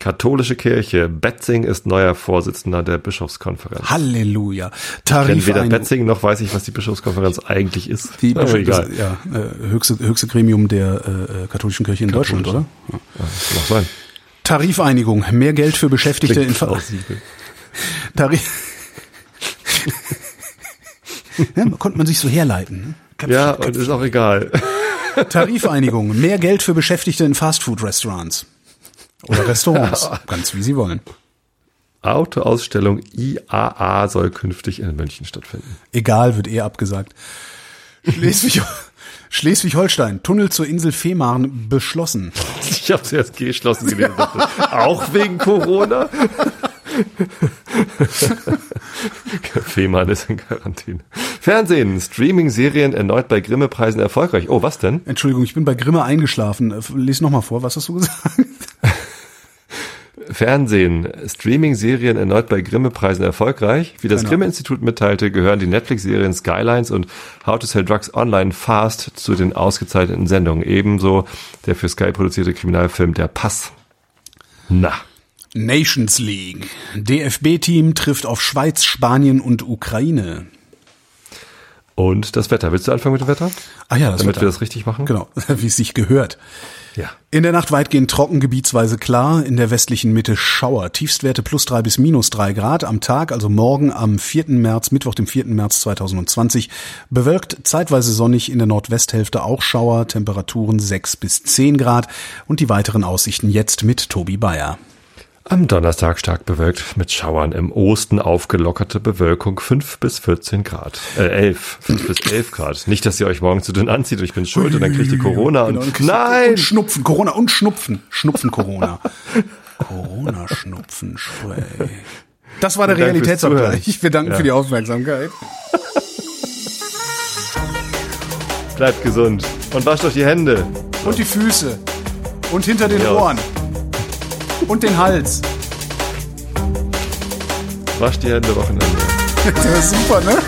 Katholische Kirche, Betzing ist neuer Vorsitzender der Bischofskonferenz. Halleluja. Ich kenne weder. Betzing noch weiß ich, was die Bischofskonferenz eigentlich ist. Die Aber Bischöf- egal. das- ja, äh, höchste, höchste Gremium der äh, katholischen Kirche in Deutschland, oder? Ja. Ja, mag sein. Tarifeinigung. Mehr Geld für Beschäftigte in Ver. Tarif. ja, konnte man sich so herleiten. Ne? Ja, und ist auch egal. Tarifeinigung. Mehr Geld für Beschäftigte in Fastfood-Restaurants. Oder Restaurants. Ganz wie sie wollen. Autoausstellung IAA soll künftig in München stattfinden. Egal, wird eh abgesagt. Schleswig, Schleswig-Holstein. Tunnel zur Insel Fehmarn beschlossen. Ich habe zuerst geschlossen gelesen. dachte, Auch wegen Corona? Fehmarn ist in Quarantäne. Fernsehen, Streaming-Serien erneut bei Grimme-Preisen erfolgreich. Oh, was denn? Entschuldigung, ich bin bei Grimme eingeschlafen. Lies noch mal vor, was hast du gesagt? Fernsehen, Streaming-Serien erneut bei Grimme-Preisen erfolgreich. Wie das Genau. Grimme-Institut mitteilte, gehören die Netflix-Serien Skylines und How to Sell Drugs Online Fast zu den ausgezeichneten Sendungen. Ebenso der für Sky produzierte Kriminalfilm Der Pass. Na, Nations League. DFB-Team trifft auf Schweiz, Spanien und Ukraine. Und das Wetter. Willst du anfangen mit dem Wetter? Ah ja, das Damit Wetter. wir das richtig machen? Genau, wie es sich gehört. Ja. In der Nacht weitgehend trocken, gebietsweise klar, in der westlichen Mitte Schauer. Tiefstwerte plus drei bis minus drei Grad am Tag, also morgen am 4. März, Mittwoch, dem 4. März 2020. Bewölkt, zeitweise sonnig, in der Nordwesthälfte auch Schauer, Temperaturen sechs bis zehn Grad und die weiteren Aussichten jetzt mit Tobi Bayer. Am Donnerstag stark bewölkt mit Schauern. Im Osten aufgelockerte Bewölkung 5 bis 14 Grad. Äh, 11. 5 bis 11 Grad. Nicht, dass ihr euch morgen zu dünn anzieht und ich bin schuld und dann kriegt ihr Corona und, Genau, nein! Und Schnupfen, Corona und Schnupfen. Schnupfen, Corona. Corona-Schnupfen, Spray. Das war der Realitätsabgleich. Wir danken Ja. für die Aufmerksamkeit. Bleibt gesund und wascht euch die Hände. Und die Füße. Und hinter den Ja. Ohren. Und den Hals. Wascht die Hände Wochenende. Das ist super, ne?